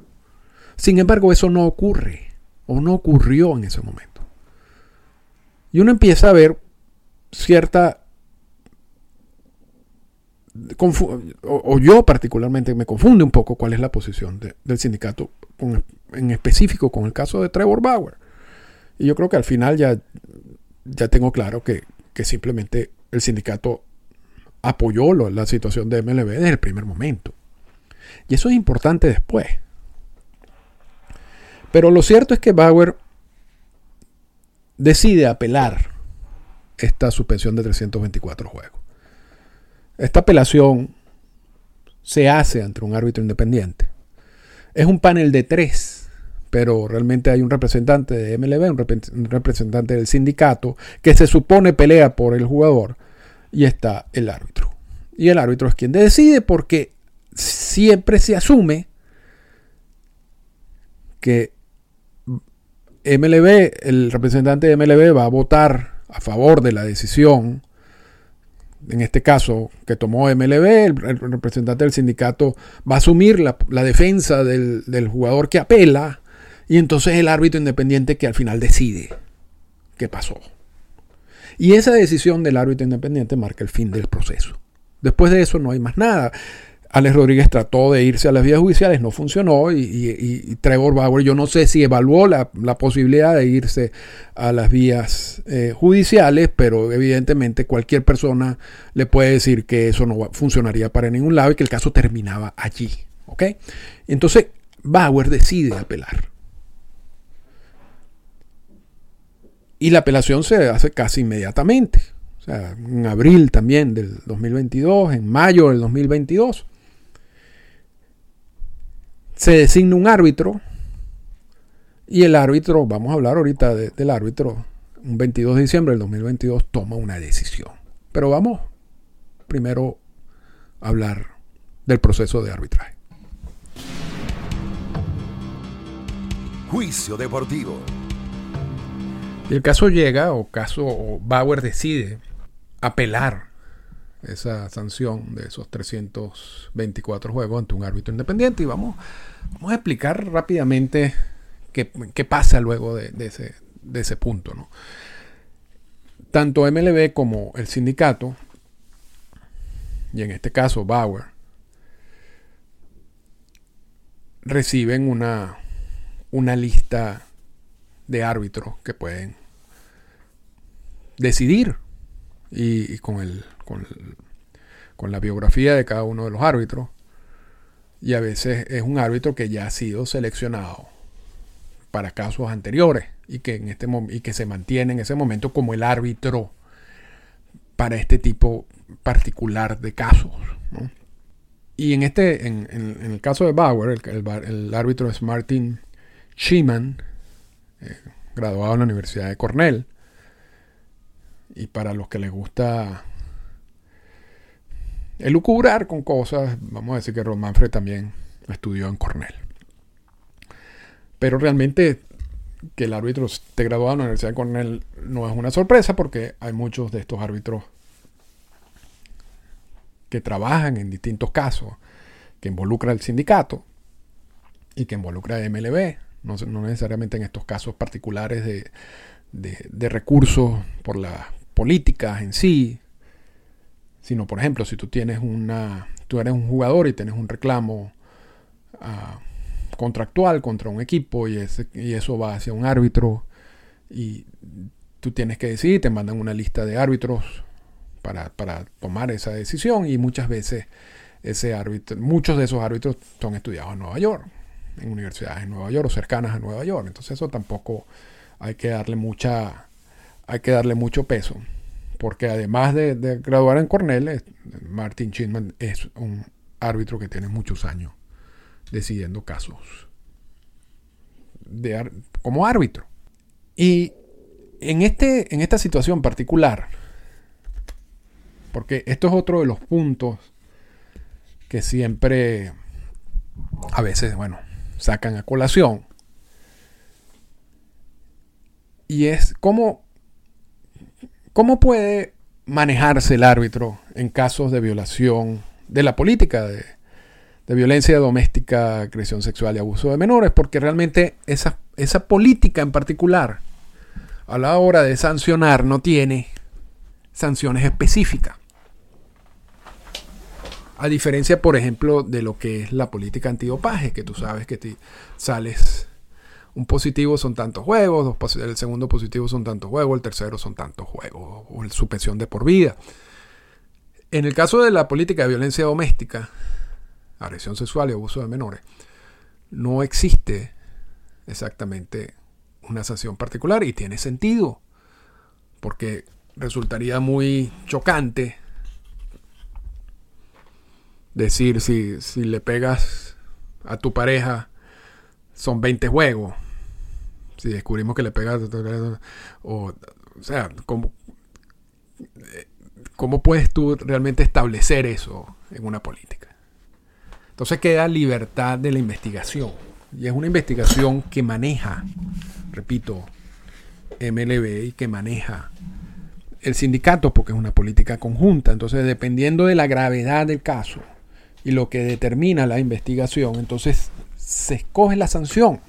Sin embargo, eso no ocurre o no ocurrió en ese momento. Y uno empieza a ver cierta o, yo particularmente me confunde un poco cuál es la posición del sindicato, en específico con el caso de Trevor Bauer. Y yo creo que al final ya, ya tengo claro que, simplemente el sindicato apoyó la situación de MLB desde el primer momento. Y eso es importante después. Pero lo cierto es que Bauer decide apelar esta suspensión de 324 juegos. Esta apelación se hace ante un árbitro independiente. Es un panel de tres, pero realmente hay un representante de MLB, un, representante del sindicato, que se supone pelea por el jugador, y está el árbitro. Y el árbitro es quien decide porque siempre se asume que MLB, el representante de MLB va a votar a favor de la decisión en este caso, que tomó MLB, el, representante del sindicato va a asumir la, defensa del, del, jugador que apela y entonces el árbitro independiente que al final decide qué pasó. Y esa decisión del árbitro independiente marca el fin del proceso. Después de eso no hay más nada. Alex Rodríguez trató de irse a las vías judiciales, no funcionó y, Trevor Bauer, yo no sé si evaluó la, posibilidad de irse a las vías eh, judiciales, pero evidentemente cualquier persona le puede decir que eso no funcionaría para ningún lado y que el caso terminaba allí. ¿ok? Entonces Bauer decide apelar. Y la apelación se hace casi inmediatamente. O sea, en abril también del 2022, en mayo del 2022 se designa un árbitro y el árbitro, vamos a hablar ahorita del árbitro, un 22 de diciembre del 2022 toma una decisión. Pero vamos primero a hablar del proceso de arbitraje. Juicio deportivo. Y el caso llega, o caso Bauer decide apelar esa sanción de esos 324 juegos ante un árbitro independiente. Y vamos, vamos a explicar rápidamente qué, pasa luego de, ese, de ese punto. ¿no? Tanto MLB como el sindicato, y en este caso Bauer, reciben una, una lista de árbitros que pueden decidir y, con, el, con, la biografía de cada uno de los árbitros. Y a veces es un árbitro que ya ha sido seleccionado para casos anteriores y que, en este, y que se mantiene en ese momento como el árbitro para este tipo particular de casos. Y en, este, en, el caso de Bauer, el, árbitro es Martin Schiman, eh, graduado en la Universidad de Cornell. Y para los que les gusta elucubrar con cosas, vamos a decir que Ron Manfred también estudió en Cornell. Pero realmente que el árbitro esté graduado en la Universidad de Cornell no es una sorpresa porque hay muchos de estos árbitros que trabajan en distintos casos, que involucra el sindicato y que involucra a MLB, no, necesariamente en estos casos particulares de, de recursos por las políticas en sí, sino por ejemplo si tú tienes una, tú eres un jugador y tienes un reclamo Ah, contractual contra un equipo y, y eso va hacia un árbitro y tú tienes que decidir, te mandan una lista de árbitros para, tomar esa decisión y muchas veces ese árbitro, muchos de esos árbitros son estudiados en Nueva York, en universidades en Nueva York o cercanas a Nueva York. Entonces eso tampoco hay que darle mucha, hay que darle mucho peso. Porque además de, graduar en Cornell, Martin Chinman es un árbitro que tiene muchos años decidiendo casos como árbitro. Y en, este, en esta situación particular, porque esto es otro de los puntos que siempre, a veces, bueno, sacan a colación, y es cómo, cómo puede manejarse el árbitro en casos de violación de la política de, violencia doméstica, agresión sexual y abuso de menores, porque realmente esa, esa política en particular, a la hora de sancionar, no tiene sanciones específicas. A diferencia, por ejemplo, de lo que es la política antidopaje, que tú sabes que te sales un positivo son tantos juegos, el segundo positivo son tantos juegos, el tercero son tantos juegos, o suspensión de por vida. En el caso de la política de violencia doméstica, agresión sexual y abuso de menores, no existe exactamente una sanción particular y tiene sentido, porque resultaría muy chocante decir si, si le pegas a tu pareja son 20 juegos, si descubrimos que le pegas o, o sea, ¿cómo, ¿cómo puedes tú realmente establecer eso en una política? Entonces queda libertad de la investigación. Y es una investigación que maneja, repito, MLB y que maneja el sindicato porque es una política conjunta. Entonces, dependiendo de la gravedad del caso y lo que determina la investigación, entonces se escoge la sanción.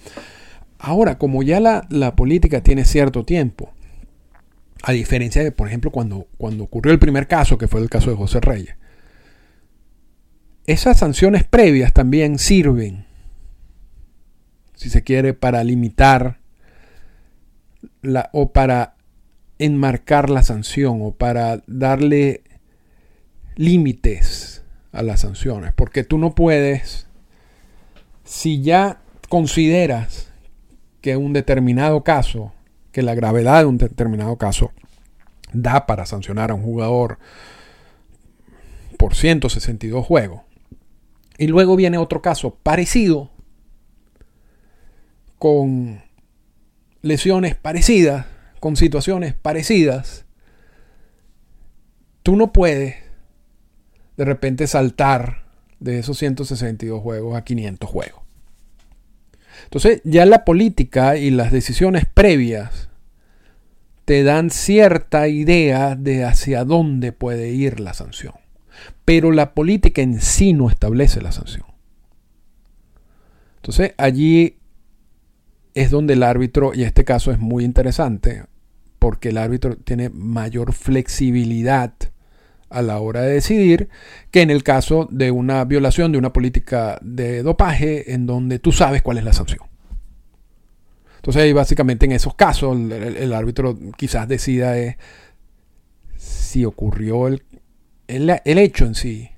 Ahora, como ya la, política tiene cierto tiempo, a diferencia de, por ejemplo, cuando, cuando ocurrió el primer caso, que fue el caso de José Reyes, esas sanciones previas también sirven, si se quiere, para limitar la, o para enmarcar la sanción o para darle límites a las sanciones. Porque tú no puedes, si ya consideras que un determinado caso, que la gravedad de un determinado caso da para sancionar a un jugador por 162 juegos, y luego viene otro caso parecido, con lesiones parecidas, con situaciones parecidas. Tú no puedes de repente saltar de esos 162 juegos a 500 juegos. Entonces ya la política y las decisiones previas te dan cierta idea de hacia dónde puede ir la sanción pero la política en sí no establece la sanción. Entonces allí es donde el árbitro, y este caso es muy interesante, porque el árbitro tiene mayor flexibilidad a la hora de decidir que en el caso de una violación de una política de dopaje en donde tú sabes cuál es la sanción. Entonces básicamente en esos casos el, árbitro quizás decida si ocurrió el, el, hecho en sí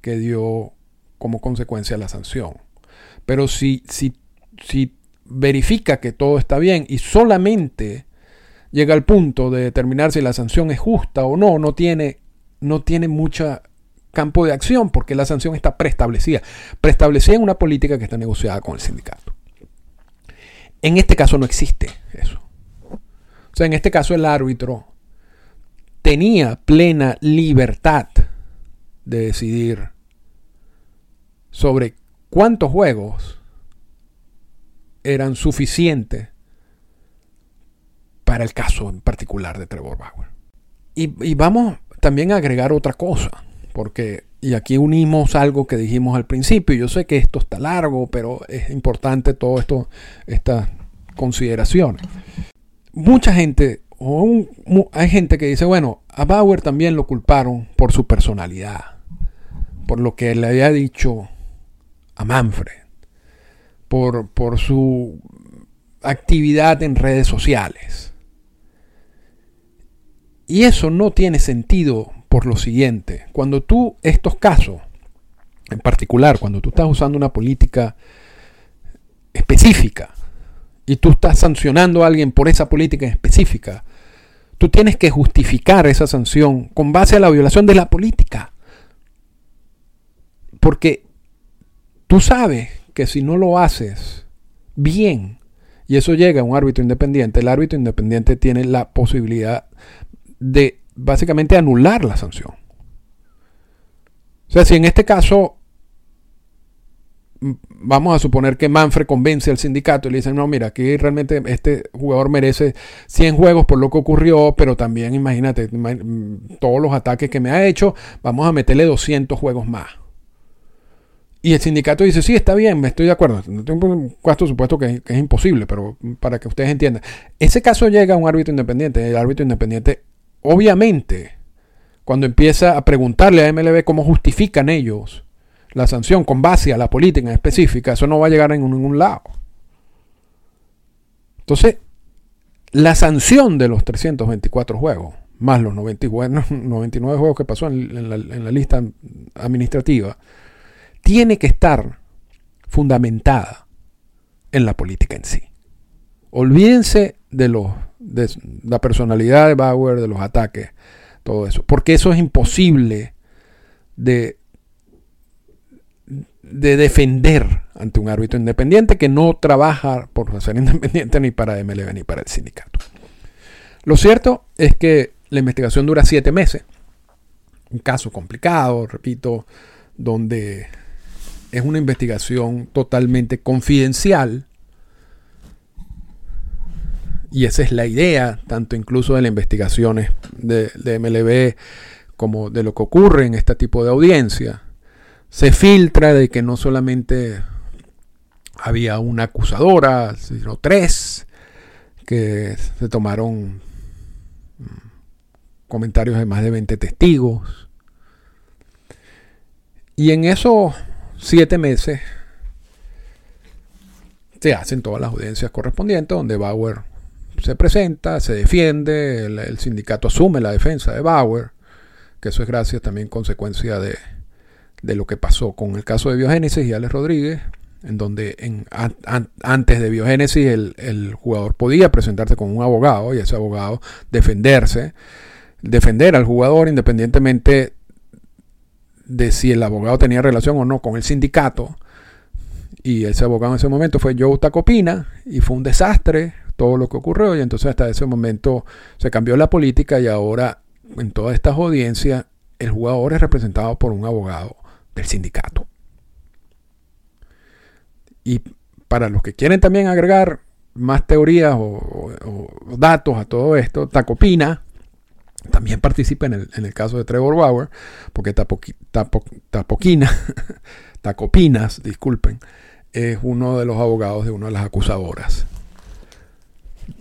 que dio como consecuencia la sanción. Pero si, si, si verifica que todo está bien y solamente llega al punto de determinar si la sanción es justa o no, no tiene, no tiene mucho campo de acción porque la sanción está preestablecida. Preestablecida en una política que está negociada con el sindicato. En este caso no existe eso. O sea, en este caso el árbitro tenía plena libertad de decidir sobre cuántos juegos eran suficientes para el caso en particular de Trevor Bauer. Y, vamos también agregar otra cosa, porque, y aquí unimos algo que dijimos al principio, yo sé que esto está largo, pero es importante todo esto, estas consideraciones. Mucha gente, o hay gente que dice, bueno, a Bauer también lo culparon por su personalidad, por lo que le había dicho a Manfred, por, por su actividad en redes sociales. Y eso no tiene sentido por lo siguiente. Cuando tú, estos casos, en particular, cuando tú estás usando una política específica y tú estás sancionando a alguien por esa política específica, tú tienes que justificar esa sanción con base a la violación de la política. Porque tú sabes que si no lo haces bien, y eso llega a un árbitro independiente, el árbitro independiente tiene la posibilidad de básicamente anular la sanción. O sea, si en este caso vamos a suponer que Manfred convence al sindicato y le dicen, no, mira, aquí realmente este jugador merece 100 juegos por lo que ocurrió, pero también imagínate todos los ataques que me ha hecho, vamos a meterle 200 juegos más. Y el sindicato dice, sí, está bien, me estoy de acuerdo. Tengo un cuarto supuesto que, que, es imposible, pero para que ustedes entiendan. Ese caso llega a un árbitro independiente. El árbitro independiente, obviamente, cuando empieza a preguntarle a MLB cómo justifican ellos la sanción con base a la política en específica, eso no va a llegar a ningún lado. Entonces, la sanción de los 324 juegos, más los 99 [laughs] juegos que pasó en la lista administrativa, tiene que estar fundamentada en la política en sí. Olvídense de, los, de la personalidad de Bauer, de los ataques, todo eso, porque eso es imposible de, de defender ante un árbitro independiente que no trabaja por ser [laughs] independiente ni para MLB ni para el sindicato. Lo cierto es que la investigación dura siete meses. Un caso complicado, repito, donde es una investigación totalmente confidencial. Y esa es la idea, tanto incluso de las investigaciones de, MLB como de lo que ocurre en este tipo de audiencia. Se filtra de que no solamente había una acusadora, sino tres, que se tomaron mm, comentarios de más de 20 testigos. Y en eso siete meses se hacen todas las audiencias correspondientes donde Bauer se presenta, se defiende, el, sindicato asume la defensa de Bauer, que eso es gracias también consecuencia de, lo que pasó con el caso de Biogénesis y Alex Rodríguez, en donde en, antes de Biogénesis el, el, jugador podía presentarse con un abogado y ese abogado defenderse, defender al jugador independientemente de si el abogado tenía relación o no con el sindicato. Y ese abogado en ese momento fue Joe Tacopina y fue un desastre todo lo que ocurrió. Y entonces hasta ese momento se cambió la política y ahora en todas estas audiencias el jugador es representado por un abogado del sindicato. Y para los que quieren también agregar más teorías o, datos a todo esto, Tacopina también participa en el, caso de Trevor Bauer, porque Tapoquina, [laughs] Tacopinas, disculpen, es uno de los abogados de una de las acusadoras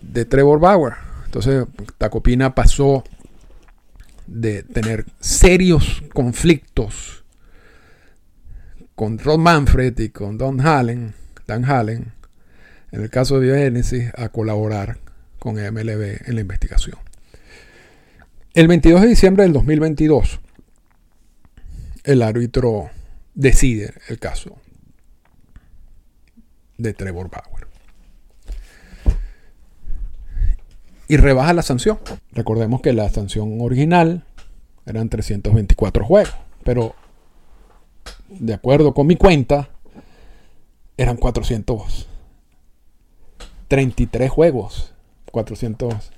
de Trevor Bauer. Entonces, Tacopina pasó de tener serios conflictos con Rod Manfred y con Don Hallen, Dan Hallen, en el caso de Biogénesis, a colaborar con MLB en la investigación. El 22 de diciembre del 2022, el árbitro decide el caso de Trevor Bauer. Y rebaja la sanción. Recordemos que la sanción original eran 324 juegos, pero de acuerdo con mi cuenta, eran 433 juegos. 400,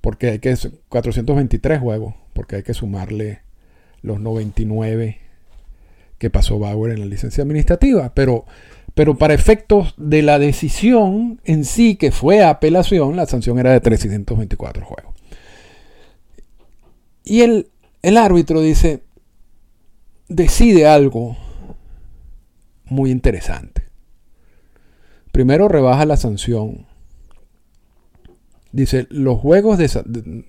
porque hay que, 423 juegos, porque hay que sumarle los 99 que pasó Bauer en la licencia administrativa. Pero, pero para efectos de la decisión en sí, que fue apelación, la sanción era de 324 juegos. Y el, el árbitro dice, decide algo muy interesante. Primero rebaja la sanción. Dice, los juegos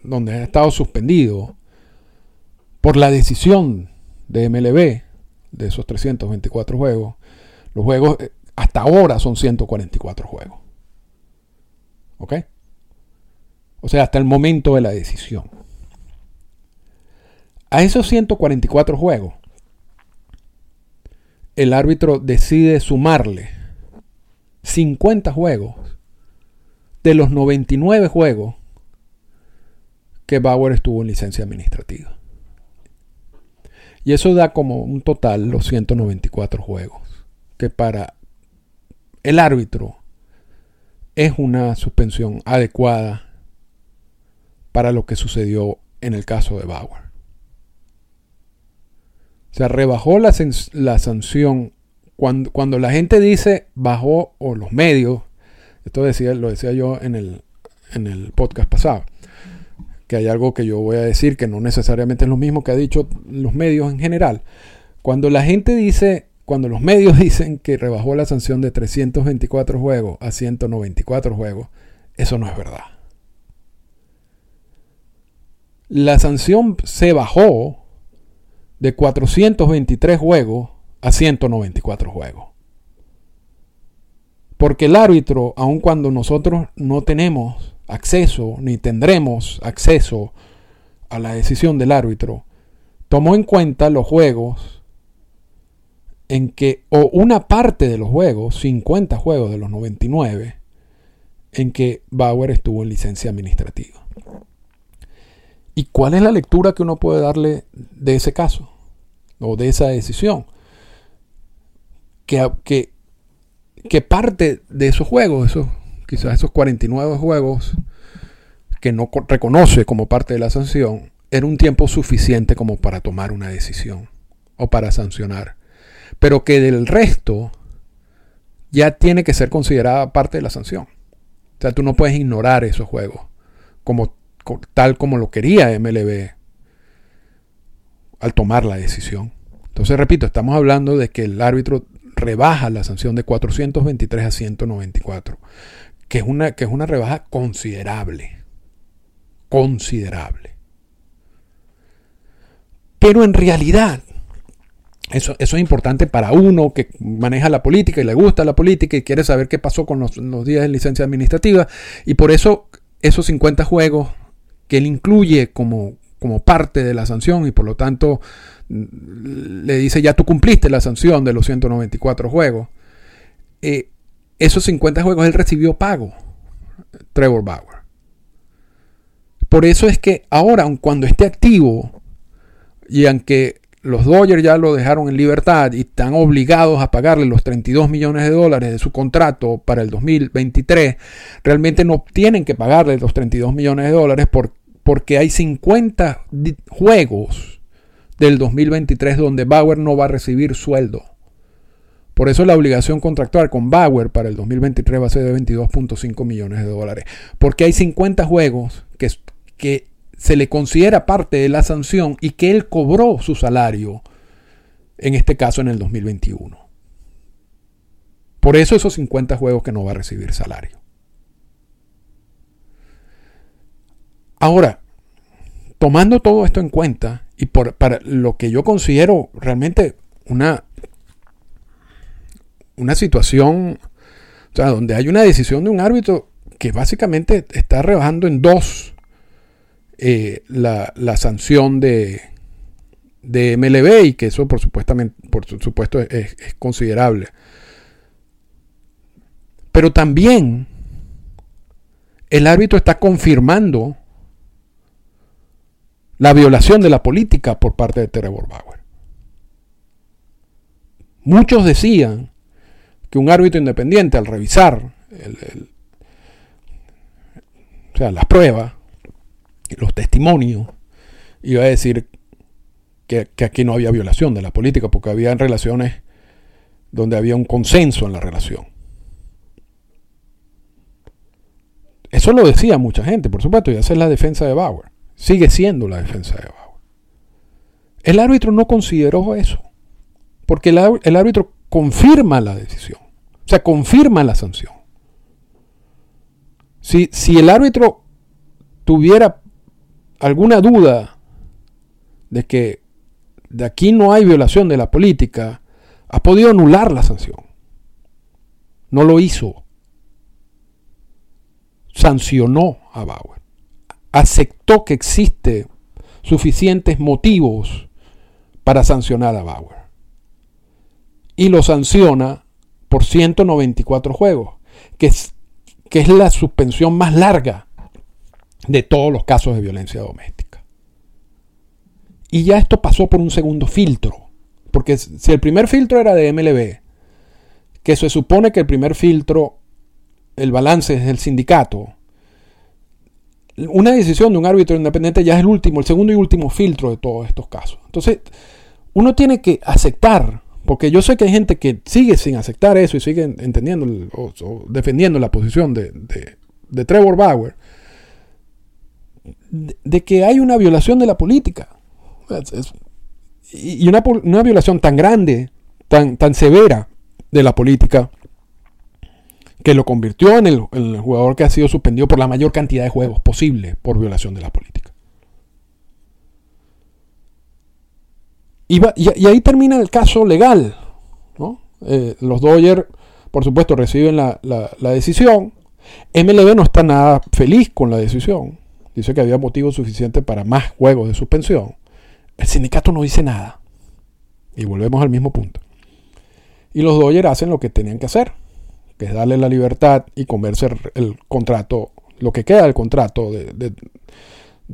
donde ha estado suspendido por la decisión de MLB, de esos 324 juegos, los juegos eh, hasta ahora son 144 juegos. ¿Ok? O sea, hasta el momento de la decisión. A esos 144 juegos, el árbitro decide sumarle 50 juegos de los 99 juegos que Bauer estuvo en licencia administrativa. Y eso da como un total los 194 juegos, que para el árbitro es una suspensión adecuada para lo que sucedió en el caso de Bauer. O sea, rebajó la, la sanción. Cuando, cuando, la gente dice bajó, o los medios, esto decía, lo decía yo en el, en el podcast pasado, que hay algo que yo voy a decir que no necesariamente es lo mismo que ha dicho los medios en general. Cuando la gente dice, cuando los medios [laughs] dicen que rebajó la sanción de 324 juegos a 194 juegos, eso no es verdad. La sanción se bajó de 423 juegos a 194 juegos. Porque el árbitro, aun cuando nosotros no tenemos acceso ni tendremos acceso a la decisión del árbitro, tomó en cuenta los juegos en que, o una parte de los juegos, 50 juegos de los 99, en que Bauer estuvo en licencia administrativa. ¿Y cuál es la lectura que uno puede darle de ese caso? o de esa decisión. Que, que, parte de esos juegos, esos, quizás esos 49 juegos que no reconoce como parte de la sanción, era un tiempo suficiente como para tomar una decisión o para sancionar. Pero que del resto ya tiene que ser considerada parte de la sanción. O sea, tú no puedes ignorar esos juegos como, tal como lo quería MLB al tomar la decisión. Entonces, repito, estamos hablando de que el árbitro rebaja la sanción de 423 a 194, que es una, que es una rebaja considerable. Considerable. Pero en realidad, eso, eso, es importante para uno que maneja la política y le gusta la política y quiere saber qué pasó con los, los días de licencia administrativa. Y por eso esos 50 juegos que él incluye como, como parte de la sanción y por lo tanto mm, le dice ya tú cumpliste la sanción de los 194 juegos. Eh, esos 50 juegos él recibió pago, Trevor Bauer. Por eso es que ahora, cuando esté activo, y aunque los Dodgers ya lo dejaron en libertad y están obligados a pagarle los 32 millones de dólares de su contrato para el 2023, realmente no tienen que pagarle los 32 millones de dólares porque porque hay 50 juegos del 2023 donde Bauer no va a recibir sueldo. Por eso la obligación contractual con Bauer para el 2023 va a ser de 22.5 millones de dólares. Porque hay 50 juegos que, que se le considera parte de la sanción y que él cobró su salario, en este caso en el 2021. Por eso esos 50 juegos que no va a recibir salario. Ahora, tomando todo esto en cuenta y por, para lo que yo considero realmente una, una situación, donde hay una decisión de un árbitro que básicamente está rebajando en dos eh, la, sanción de, de MLB y que eso por, supuestamente, por supuesto es, considerable. Pero también el árbitro está confirmando la violación de la política por parte de Trevor Bauer. Muchos decían que un árbitro independiente al revisar o sea, las pruebas, los testimonios, iba a decir que, aquí no había violación de la política, porque había relaciones donde había un consenso en la relación. Eso lo decía mucha gente, por supuesto, y esa es la defensa de Bauer. Sigue siendo la defensa de Bauer. El árbitro no consideró eso, porque el, el árbitro confirma la decisión, o sea, confirma la sanción. Si, si el árbitro tuviera alguna duda de que de aquí no hay violación de la política, ha podido anular la sanción. No lo hizo sancionó a Bauer. Aceptó que existe suficientes motivos para sancionar a Bauer. Y lo sanciona por 194 juegos, que es, que es la suspensión más larga de todos los casos de violencia doméstica. Y ya esto pasó por un segundo filtro. Porque si el primer filtro era de MLB, que se supone que el primer filtro el balance es el sindicato, una decisión de un árbitro independiente ya es el último, el segundo y último filtro de todos estos casos. Entonces, uno tiene que aceptar, porque yo sé que hay gente que sigue sin aceptar eso y sigue entendiendo o, defendiendo la posición de, Trevor Bauer, de, que hay una violación de la política. y una, una, violación tan grande, tan, tan severa de la política, que lo convirtió en el, jugador que ha sido suspendido por la mayor cantidad de juegos posible por violación de la política. Y, ahí termina el caso legal. Eh, los Dodgers, por supuesto, reciben la, decisión. MLB no está nada feliz con la decisión. Dice que había motivo suficiente para más juegos de suspensión. El sindicato no dice nada. Y volvemos al mismo punto. Y los Dodgers hacen lo que tenían que hacer que es darle la libertad y convencer el contrato, lo que queda del contrato de,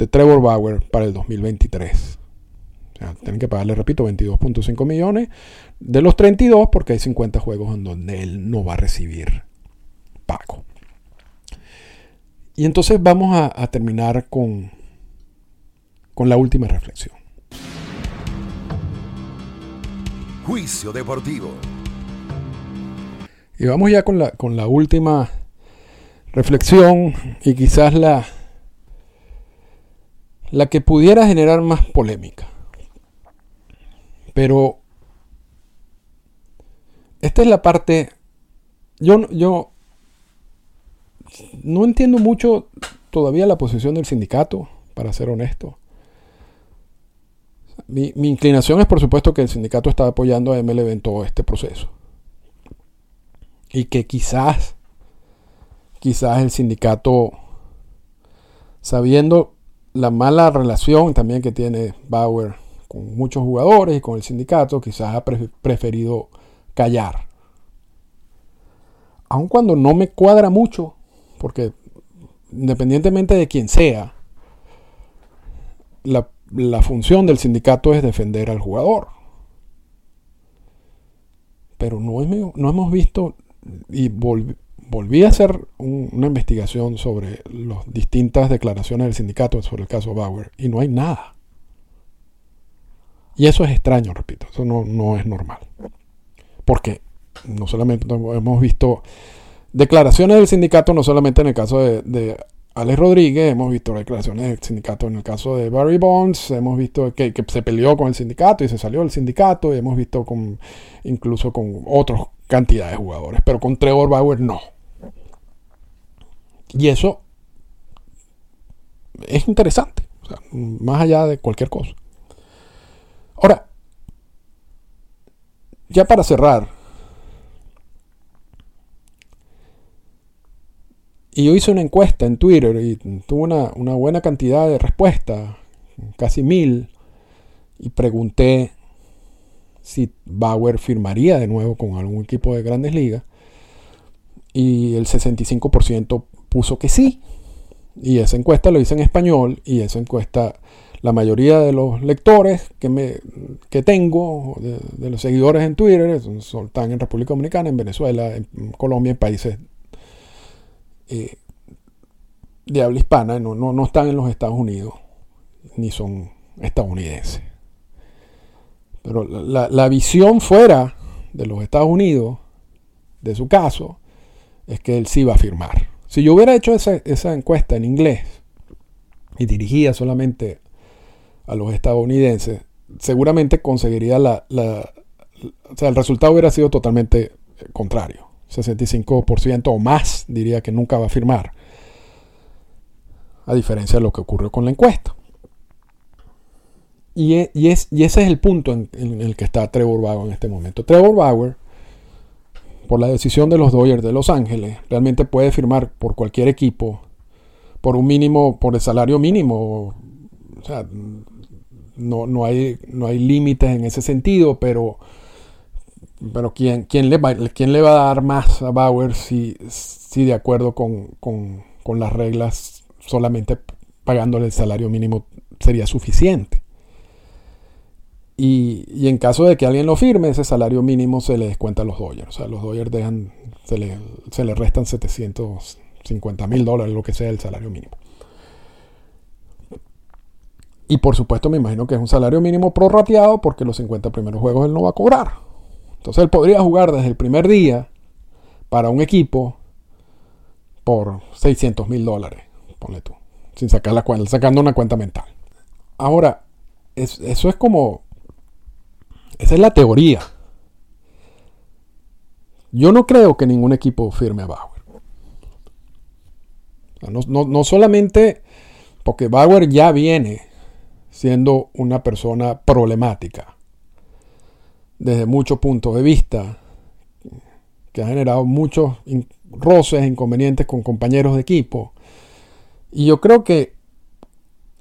Trevor Bauer para el 2023. O sea, tienen que pagarle, repito, 22.5 millones de los 32 porque hay 50 juegos en donde él no va a recibir pago. Y entonces vamos a, a terminar con, con la última reflexión. Juicio Deportivo. Y vamos ya con la, con la última reflexión y quizás la, la que pudiera generar más polémica. Pero esta es la parte, yo, yo no entiendo mucho todavía la posición del sindicato, para ser honesto. Mi, inclinación es por supuesto que el sindicato está apoyando a MLB en todo este proceso y que quizás, quizás el sindicato, sabiendo la mala relación también que tiene Bauer con muchos jugadores y con el sindicato, quizás ha preferido callar. Aun cuando no me cuadra mucho, porque independientemente de quién sea, la, la función del sindicato es defender al jugador. Pero no, no hemos visto y volví a hacer una investigación sobre las distintas declaraciones del sindicato sobre el caso Bauer y no hay nada. Y eso es extraño, repito, eso no, es normal. Porque no solamente hemos visto declaraciones del sindicato, no solamente en el caso de, Alex Rodríguez, hemos visto declaraciones del sindicato en el caso de Barry Bonds, hemos visto que, que, se peleó con el sindicato y se salió del sindicato, y hemos visto con, incluso con otros cantidad de jugadores, pero con Trevor Bauer no. Y eso es interesante, más allá de cualquier cosa. Ahora, ya para cerrar, y yo hice una encuesta en Twitter y tuve una, una buena cantidad de respuestas, casi mil, y pregunté si Bauer firmaría de nuevo con algún equipo de grandes ligas. Y el 65% puso que sí. Y esa encuesta lo hice en español y esa encuesta, la mayoría de los lectores que, me, que tengo, de, los seguidores en Twitter, están en República Dominicana, en Venezuela, en Colombia, en países eh, de habla hispana, no, no, no están en los Estados Unidos, ni son estadounidenses. Pero la, visión fuera de los Estados Unidos, de su caso, es que él sí va a firmar. Si yo hubiera hecho esa, esa encuesta en inglés y dirigía solamente a los estadounidenses, seguramente conseguiría la, la, o sea, el resultado hubiera sido totalmente contrario. 65% o más diría que nunca va a firmar. A diferencia de lo que ocurrió con la encuesta. Y, e, es, y ese es el punto en, el que está Trevor Bauer en este momento. Trevor Bauer, por la decisión de los Dodgers de Los Ángeles, realmente puede firmar por cualquier equipo por un mínimo, por el salario mínimo. O sea, no, no hay, no hay límites en ese sentido, pero, pero ¿quién, quién, le va, ¿quién le va a dar más a Bauer si, si de acuerdo con, con, con las reglas solamente pagándole el salario mínimo sería suficiente? Y, en caso de que alguien lo firme, ese salario mínimo se le descuenta a los Dodgers. O sea, los Dodgers dejan, se le, se le restan 750 mil dólares, lo que sea el salario mínimo. Y por supuesto me imagino que es un salario mínimo prorrateado porque los 50 primeros juegos él no va a cobrar. Entonces él podría jugar desde el primer día para un equipo por 600 mil dólares, ponle tú, sin sacar la cuenta, sacando una cuenta mental. Ahora, eso es como esa es la teoría. Yo no creo que ningún equipo firme a Bauer. No, solamente porque Bauer ya viene siendo una persona problemática desde muchos puntos de vista, que ha generado muchos roces, inconvenientes con compañeros de equipo. Y yo creo que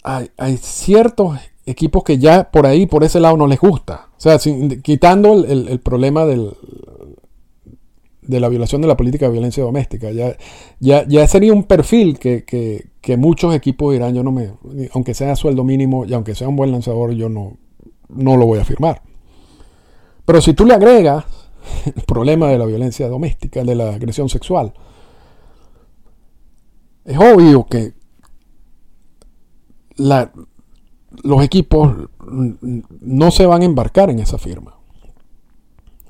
hay, ciertos equipos que ya por ahí, por ese lado, no les gusta. O sea, quitando el, problema del, de la violación de la política de violencia doméstica, ya, ya, ya sería un perfil que, muchos equipos dirán, yo no me, aunque sea sueldo mínimo y aunque sea un buen lanzador, yo no, no lo voy a firmar. Pero si tú le agregas el problema de la violencia doméstica, de la agresión sexual, es obvio que los equipos no se van a embarcar en esa firma.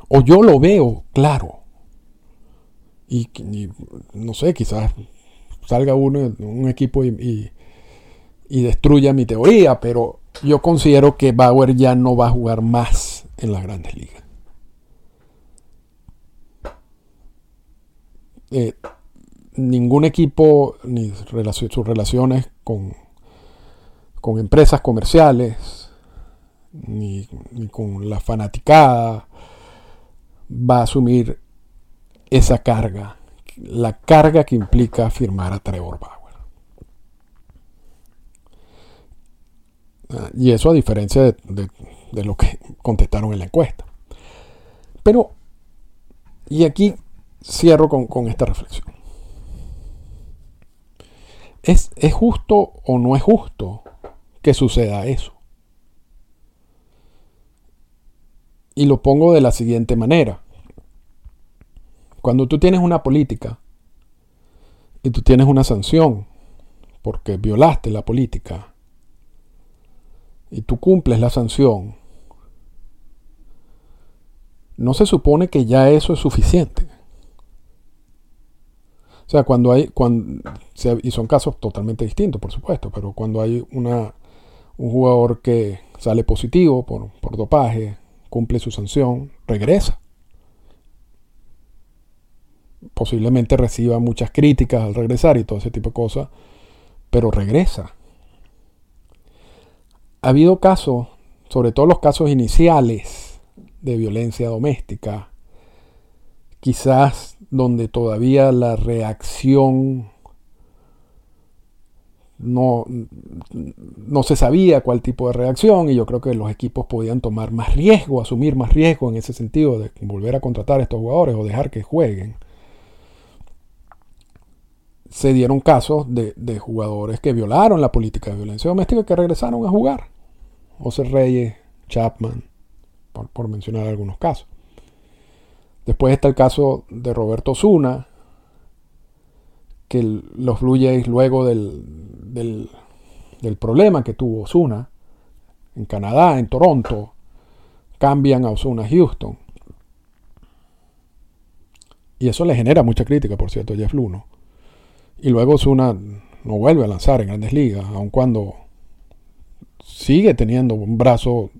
O yo lo veo claro. Y, no sé, quizás salga uno, un equipo y, y, destruya mi teoría, pero yo considero que Bauer ya no va a jugar más en las grandes ligas. Eh, ningún equipo, ni sus relaciones con con empresas comerciales, ni, con la fanaticada, va a asumir esa carga, la carga que implica firmar a Trevor Bauer. Ah, y eso a diferencia de, lo que contestaron en la encuesta. Pero, y aquí cierro con, esta reflexión. ¿Es, ¿Es justo o no es justo que suceda eso. Y lo pongo de la siguiente manera. Cuando tú tienes una política y tú tienes una sanción porque violaste la política y tú cumples la sanción, no se supone que ya eso es suficiente. O sea, cuando hay, cuando, y son casos totalmente distintos, por supuesto, pero cuando hay una un jugador que sale positivo por, dopaje, cumple su sanción, regresa. Posiblemente reciba muchas críticas al regresar y todo ese tipo de cosas, pero regresa. Ha habido casos, sobre todo los casos iniciales de violencia doméstica, quizás donde todavía la reacción no, no se sabía cuál tipo de reacción y yo creo que los equipos podían tomar más riesgo, asumir más riesgo en ese sentido de volver a contratar a estos jugadores o dejar que jueguen. se dieron casos de, jugadores que violaron la política de violencia doméstica que regresaron a jugar. José Reyes, Chapman, por, mencionar algunos casos. Después está el caso de Roberto Zuna, que los Blue Jays luego del, del, del problema que tuvo Osuna en Canadá, en Toronto, cambian a Osuna a Houston. Y eso le genera mucha crítica, por cierto, a Jeff Luno. Y luego Osuna no vuelve a lanzar en grandes ligas, aun cuando sigue teniendo un brazo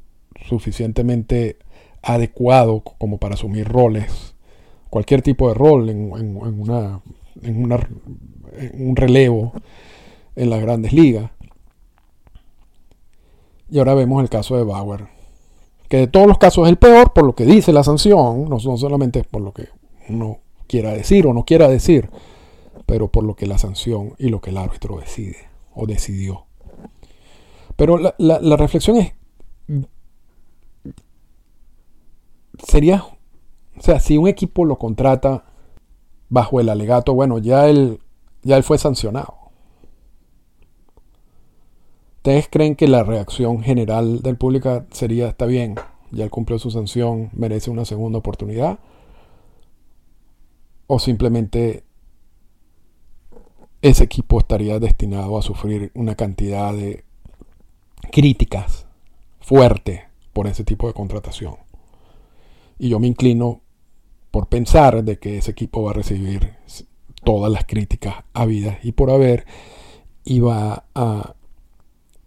suficientemente adecuado como para asumir roles, cualquier tipo de rol en, una, en, una, un relevo en las grandes ligas. Y ahora vemos el caso de Bauer, que de todos los casos es el peor por lo que dice la sanción, no, solamente por lo que uno quiera decir o no quiera decir, pero por lo que la sanción y lo que el árbitro decide o decidió. Pero la, la reflexión es, sería, o sea, si un equipo lo contrata bajo el alegato, bueno, ya él, ya él fue sancionado. ¿Ustedes creen que la reacción general del público sería, está bien, ya él cumplió su sanción, merece una segunda oportunidad? ¿O simplemente ese equipo estaría destinado a sufrir una cantidad de críticas fuertes por ese tipo de contratación? Y yo me inclino por pensar de que ese equipo va a recibir todas las críticas habidas y por haber iba a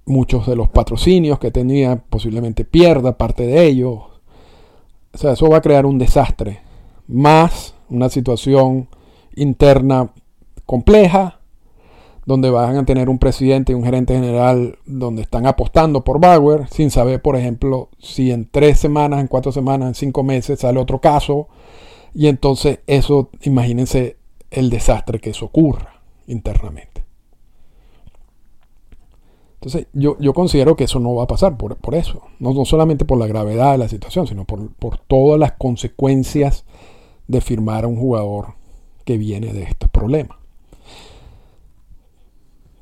muchos de los patrocinios que tenía posiblemente pierda parte de ellos. O sea, eso va a crear un desastre, más una situación interna compleja, donde van a tener un presidente y un gerente general donde están apostando por Bauer, sin saber, por ejemplo, si en tres semanas, en cuatro semanas, en cinco meses sale otro caso. Y entonces eso, imagínense el desastre que eso ocurra internamente. Entonces, yo, yo, considero que eso no va a pasar por, eso. No, solamente por la gravedad de la situación, sino por, todas las consecuencias de firmar a un jugador que viene de este problema.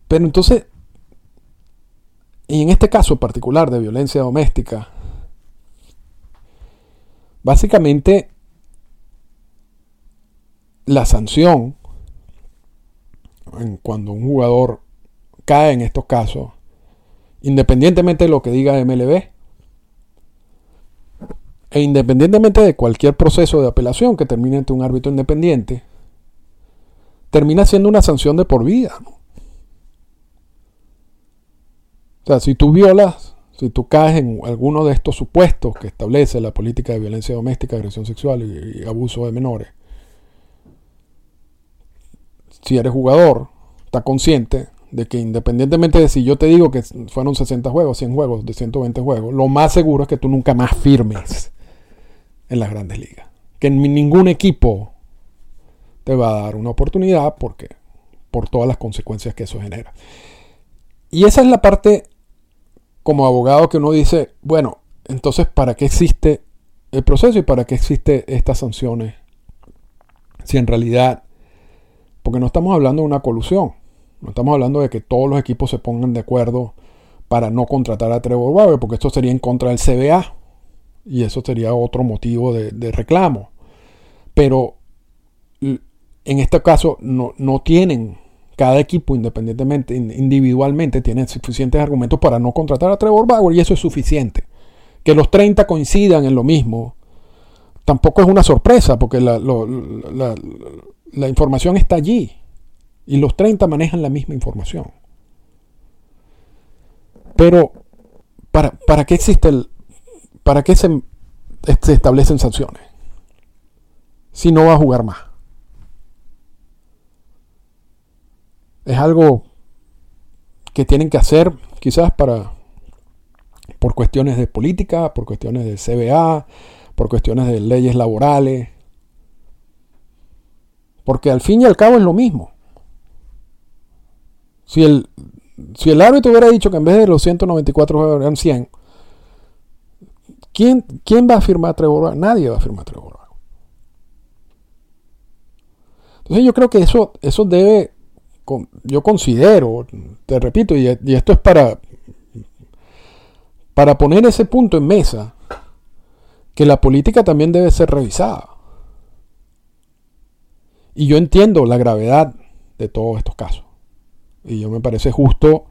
Pero entonces, y en este caso particular de violencia doméstica, básicamente la sanción, cuando un jugador cae en estos casos, independientemente de lo que diga MLB, e independientemente de cualquier proceso de apelación que termine ante un árbitro independiente, termina siendo una sanción de por vida. O sea, si tú violas, si tú caes en alguno de estos supuestos que establece la política de violencia doméstica, agresión sexual y, y abuso de menores, si eres jugador, está consciente de que independientemente de si yo te digo que fueron 60 juegos, 100 juegos, de 120 juegos, lo más seguro es que tú nunca más firmes en las grandes ligas. Que ningún equipo te va a dar una oportunidad porque por todas las consecuencias que eso genera. Y esa es la parte como abogado que uno dice, bueno, entonces ¿para qué existe el proceso y para qué existe estas sanciones? Si en realidad, porque no estamos hablando de una colusión, no estamos hablando de que todos los equipos se pongan de acuerdo para no contratar a Trevor Bauer, porque esto sería en contra del CBA y eso sería otro motivo de, reclamo. Pero en este caso no, no, tienen, cada equipo independientemente, individualmente, tienen suficientes argumentos para no contratar a Trevor Bauer y eso es suficiente. Que los 30 coincidan en lo mismo tampoco es una sorpresa porque la, información está allí. Y los 30 manejan la misma información. Pero, ¿para, para qué existe el. ¿Para qué se establecen sanciones? Si no va a jugar más. Es algo que tienen que hacer quizás para por cuestiones de política, por cuestiones de CBA, por cuestiones de leyes laborales. Porque al fin y al cabo es lo mismo. Si el, si el árbitro hubiera dicho que en vez de los 194 juegos eran 100, ¿quién, ¿quién va a firmar Trevor Nadie va a firmar Trevor Entonces yo creo que eso, eso debe yo considero, te repito, y, esto es para, para poner ese punto en mesa, que la política también debe ser revisada. Y yo entiendo la gravedad de todos estos casos. Y yo me parece justo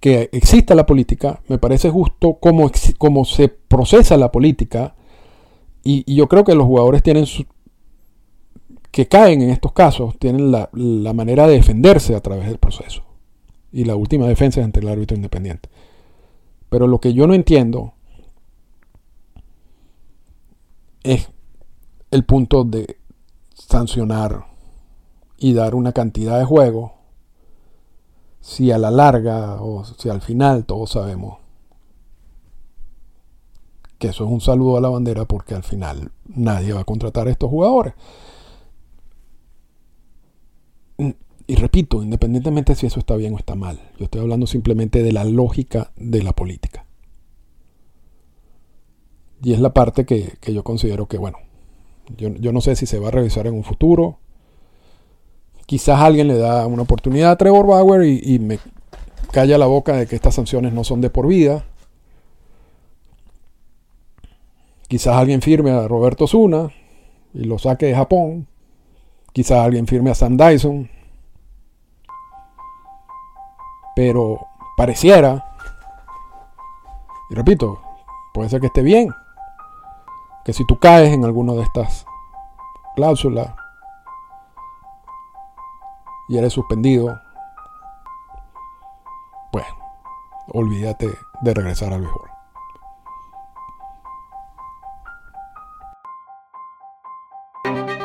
que exista la política, me parece justo cómo, cómo se procesa la política. Y, yo creo que los jugadores tienen su, que caen en estos casos, tienen la, manera de defenderse a través del proceso. Y la última defensa es ante el árbitro independiente. Pero lo que yo no entiendo es el punto de sancionar y dar una cantidad de juegos si a la larga o si al final todos sabemos que eso es un saludo a la bandera porque al final nadie va a contratar a estos jugadores. Y repito, independientemente si eso está bien o está mal, yo estoy hablando simplemente de la lógica de la política. Y es la parte que, yo considero que, bueno, yo, yo, no sé si se va a revisar en un futuro. Quizás alguien le da una oportunidad a Trevor Bauer y, me calla la boca de que estas sanciones no son de por vida. Quizás alguien firme a Roberto Zuna y lo saque de Japón. Quizás alguien firme a Sam Dyson. Pero pareciera, y repito, puede ser que esté bien, que si tú caes en alguna de estas cláusulas y eres suspendido, pues olvídate de regresar al mejor.